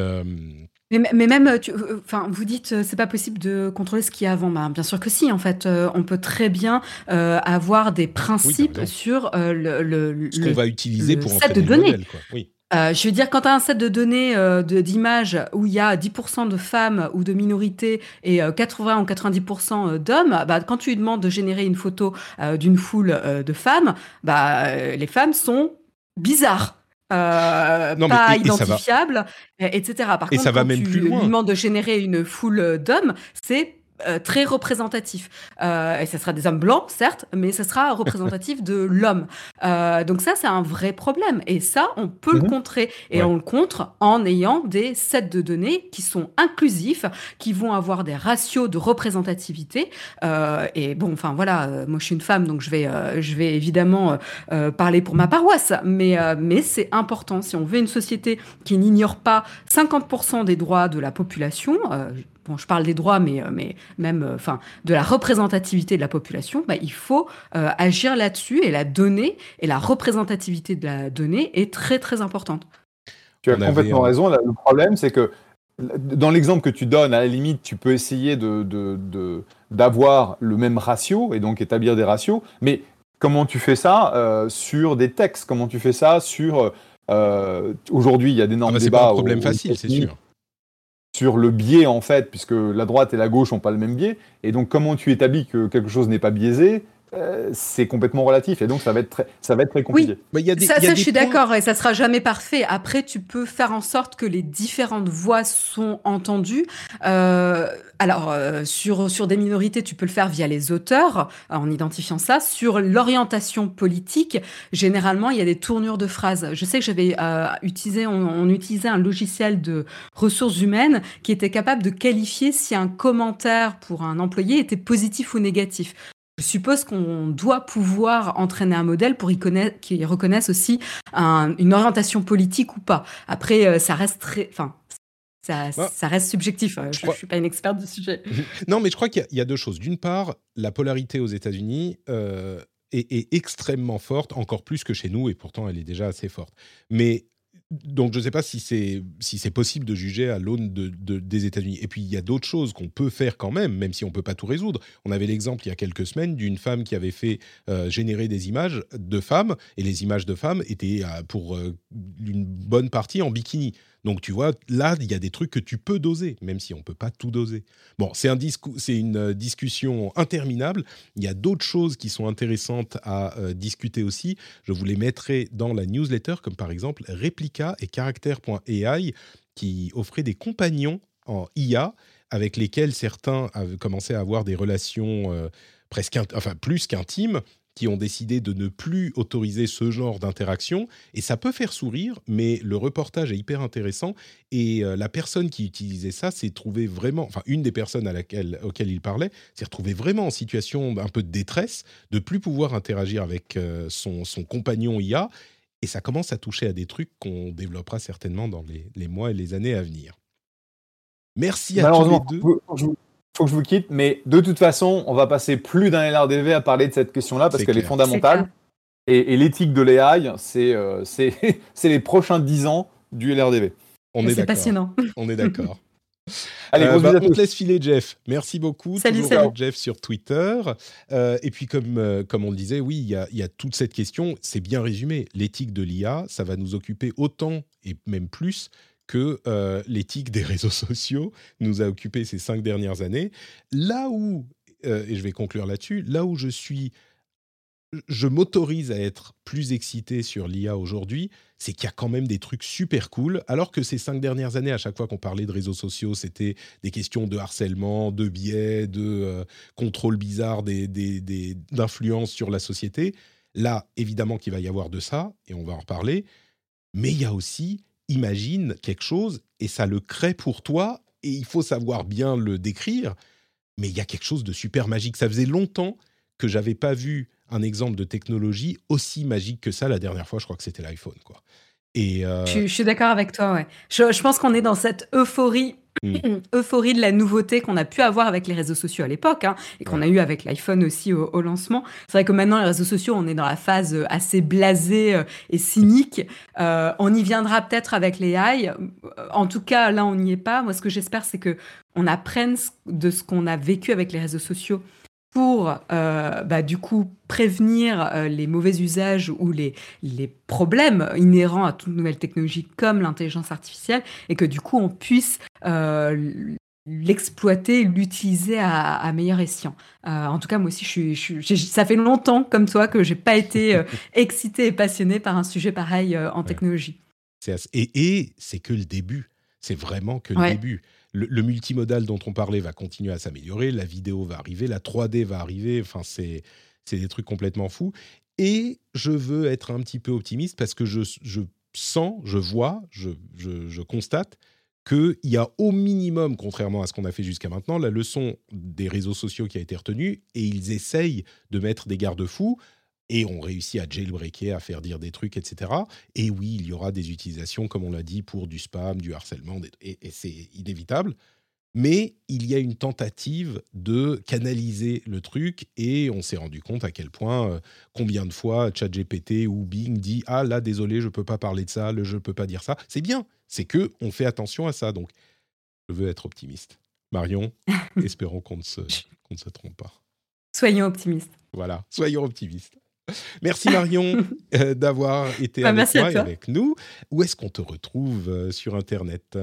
mais, même, euh, euh, enfin, vous dites, euh, c'est pas possible de contrôler ce qu'il y a avant. Bah, bien sûr que si. En fait, on peut très bien avoir des principes sur le, le, ce qu'on va utiliser pour set de données. oui. Je veux dire, quand tu as un set de données d'images où il y a 10% de femmes ou de minorités et 80 ou 90% d'hommes, bah, quand tu lui demandes de générer une photo d'une foule de femmes, bah, les femmes sont bizarres. Euh, pas identifiable, etc. Par contre, ça va même tu plus lui demandes de générer une foule d'hommes, c'est euh, très représentatif. Euh, et ce sera des hommes blancs, certes, mais ce sera représentatif de l'homme. Euh, donc ça, c'est un vrai problème. Et ça, on peut le mhm. contrer. Et on le contre en ayant des sets de données qui sont inclusifs, qui vont avoir des ratios de représentativité. et bon, enfin voilà, moi je suis une femme, donc je vais, je vais évidemment parler pour ma paroisse. Mais, mais c'est important. Si on veut une société qui n'ignore pas 50% des droits de la population, je parle des droits, mais, euh, mais même euh, enfin, de la représentativité de la population, bah, il faut euh, agir là-dessus et la donnée et la représentativité de la donnée est très très importante. Tu as complètement raison. Le problème, c'est que dans l'exemple que tu donnes, à la limite, tu peux essayer de, d'avoir le même ratio et donc établir des ratios, mais comment tu fais ça sur des textes? Comment tu fais ça sur... Aujourd'hui, il y a d'énormes ah bah, débats. C'est pas un problème facile, c'est sûr sur le biais en fait, puisque la droite et la gauche n'ont pas le même biais. Et donc comment tu établis que quelque chose n'est pas biaisé euh, c'est complètement relatif et donc ça va être très, ça va être très compliqué. Oui, y a des, ça, je suis d'accord et ça sera jamais parfait. Après, tu peux faire en sorte que les différentes voix sont entendues. Euh, alors euh, sur sur des minorités, tu peux le faire via les auteurs en identifiant ça. Sur l'orientation politique, généralement, il y a des tournures de phrases. Je sais que j'avais utilisé, on, on utilisait un logiciel de ressources humaines qui était capable de qualifier si un commentaire pour un employé était positif ou négatif. Je suppose qu'on doit pouvoir entraîner un modèle pour qu'il reconnaisse aussi une orientation politique ou pas. Après, euh, ça reste très, enfin, ça, bah, ça, reste subjectif. Euh, je ne suis pas une experte du sujet. non, mais je crois qu'il y, a deux choses. D'une part, la polarité aux États-Unis euh, est, est, extrêmement forte, encore plus que chez nous, et pourtant elle est déjà assez forte. Mais donc je ne sais pas si c'est si c'est possible de juger à l'aune de, des États-Unis. Et puis il y a d'autres choses qu'on peut faire quand même, même si on peut pas tout résoudre. On avait l'exemple il y a quelques semaines d'une femme qui avait fait euh, générer des images de femmes et les images de femmes étaient euh, pour euh, une bonne partie en bikini. Donc tu vois, là, il y a des trucs que tu peux doser, même si on ne peut pas tout doser. Bon, c'est un une euh, discussion interminable. Il y a d'autres choses qui sont intéressantes à euh, discuter aussi. Je vous les mettrai dans la newsletter, comme par exemple Replica et Character.ai, qui offraient des compagnons en IA avec lesquels certains avaient commencé à avoir des relations euh, presque, enfin plus qu'intimes qui ont décidé de ne plus autoriser ce genre d'interaction. Et ça peut faire sourire, mais le reportage est hyper intéressant. Et euh, la personne qui utilisait ça s'est trouvée vraiment, enfin une des personnes à laquelle, auxquelles il parlait, s'est retrouvée vraiment en situation un peu de détresse, de plus pouvoir interagir avec euh, son, son compagnon IA. Et ça commence à toucher à des trucs qu'on développera certainement dans les, les, mois et les années à venir. Merci à tous les deux. Faut que je vous quitte, mais de toute façon, on va passer plus d'un LRDV à parler de cette question-là parce qu'elle est fondamentale. Et, et l'éthique de l'AI, c'est euh, les prochains 10 ans du LRDV. On est, est passionnant. On est d'accord. Allez, euh, bah, on te laisse filer, Jeff. Merci beaucoup. Salut, salut. Jeff sur Twitter. Euh, et puis, comme, euh, comme on le disait, oui, il y a, y a, toute cette question. C'est bien résumé. L'éthique de l'IA, ça va nous occuper autant et même plus que euh, l'éthique des réseaux sociaux nous a occupé ces cinq dernières années. Là où, euh, et je vais conclure là-dessus, là où je suis je m'autorise à être plus excité sur l'IA aujourd'hui, c'est qu'il y a quand même des trucs super cool, alors que ces cinq dernières années, à chaque fois qu'on parlait de réseaux sociaux, c'était des questions de harcèlement, de biais, de euh, contrôle bizarre d'influence sur la société. Là, évidemment qu'il va y avoir de ça, et on va en reparler, mais il y a aussi, imagine quelque chose, et ça le crée pour toi, et il faut savoir bien le décrire, mais il y a quelque chose de super magique. Ça faisait longtemps que j'avais pas vu un exemple de technologie aussi magique que ça. La dernière fois, je crois que c'était l'iPhone, quoi. Et euh, je, suis d'accord avec toi. Je, pense qu'on est dans cette euphorie. Hmm. euphorie de la nouveauté qu'on a pu avoir avec les réseaux sociaux à l'époque hein, et qu'on a eu avec l'iPhone aussi au, lancement. C'est vrai que maintenant les réseaux sociaux, on est dans la phase euh, assez blasée euh, et cynique. on y viendra peut-être avec les AI. En tout cas, là, on n'y est pas. Moi, ce que j'espère, c'est que on apprenne de ce qu'on a vécu avec les réseaux sociaux pour euh, bah, du coup prévenir euh, les mauvais usages ou les, les problèmes inhérents à toute nouvelle technologie comme l'intelligence artificielle et que du coup on puisse euh, l'exploiter, l'utiliser à, à, meilleur escient. en tout cas, moi aussi, je suis, je, ça fait longtemps comme toi que j'ai pas été excité et passionné par un sujet pareil en technologie. Et, et c'est que le début. C'est vraiment que le début le, multimodal dont on parlait va continuer à s'améliorer, la vidéo va arriver, la 3D va arriver, enfin c'est des trucs complètement fous. Et je veux être un petit peu optimiste parce que je, sens, je vois, je, je constate qu'il y a au minimum, contrairement à ce qu'on a fait jusqu'à maintenant, la leçon des réseaux sociaux qui a été retenue, et ils essayent de mettre des garde-fous et on réussit à jailbreaker, à faire dire des trucs, etc. Et oui, il y aura des utilisations, comme on l'a dit, pour du spam, du harcèlement, et, c'est inévitable. Mais il y a une tentative de canaliser le truc et on s'est rendu compte à quel point, euh, combien de fois ChatGPT ou Bing dit ah là désolé je peux pas parler de ça, je peux pas dire ça. C'est bien, c'est que on fait attention à ça. Donc je veux être optimiste. Marion, espérons qu'on ne se qu'on ne se trompe pas. Soyons optimistes. Voilà, soyons optimistes. Merci Marion euh, d'avoir été bah, avec moi et avec nous. Où est-ce qu'on te retrouve euh, sur Internet?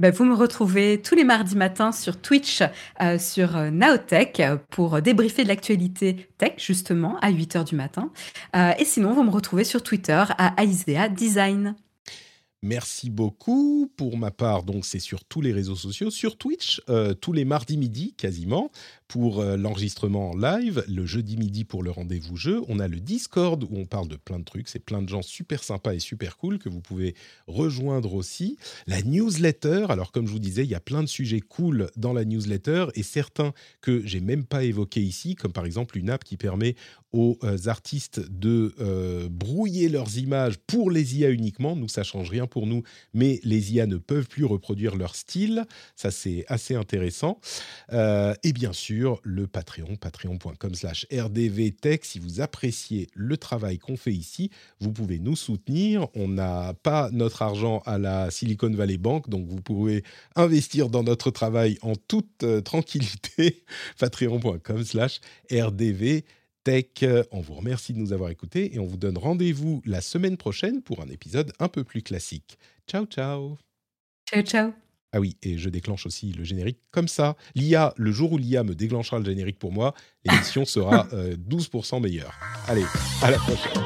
Bah, vous me retrouvez tous les mardis matins sur Twitch, euh, sur Naotech, pour débriefer de l'actualité tech, justement, à 8h du matin. et sinon, vous me retrouvez sur Twitter à Aisea Design. Merci beaucoup. Pour ma part, donc c'est sur tous les réseaux sociaux, sur Twitch, tous les mardis midi quasiment pour euh, l'enregistrement en live, le jeudi midi pour le rendez-vous jeu. On a le Discord où on parle de plein de trucs. C'est plein de gens super sympas et super cool que vous pouvez rejoindre aussi. La newsletter, alors comme je vous disais, il y a plein de sujets cool dans la newsletter et certains que j'ai même pas évoqués ici, comme par exemple une app qui permet aux euh, artistes de euh, brouiller leurs images pour les IA uniquement. Nous, ça change rien pour nous, mais les IA ne peuvent plus reproduire leur style. Ça, c'est assez intéressant. et bien sûr, le Patreon, patreon.com slash rdvtech. Si vous appréciez le travail qu'on fait ici, vous pouvez nous soutenir. On n'a pas notre argent à la Silicon Valley Bank, donc vous pouvez investir dans notre travail en toute euh, tranquillité. patreon.com slash rdvtech. On vous remercie de nous avoir écoutés et on vous donne rendez-vous la semaine prochaine pour un épisode un peu plus classique. Ciao, ciao. Ciao, ciao. Ah oui, et je déclenche aussi le générique comme ça. L'IA, le jour où l'IA me déclenchera le générique pour moi, l'émission sera 12% euh, meilleure. Allez, à la prochaine.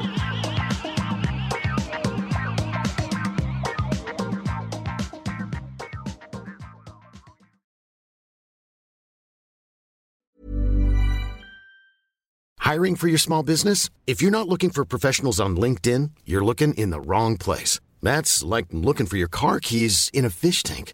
Hiring for your small business? If you're not looking for professionals on LinkedIn, you're looking in the wrong place. That's like looking for your car keys in a fish tank.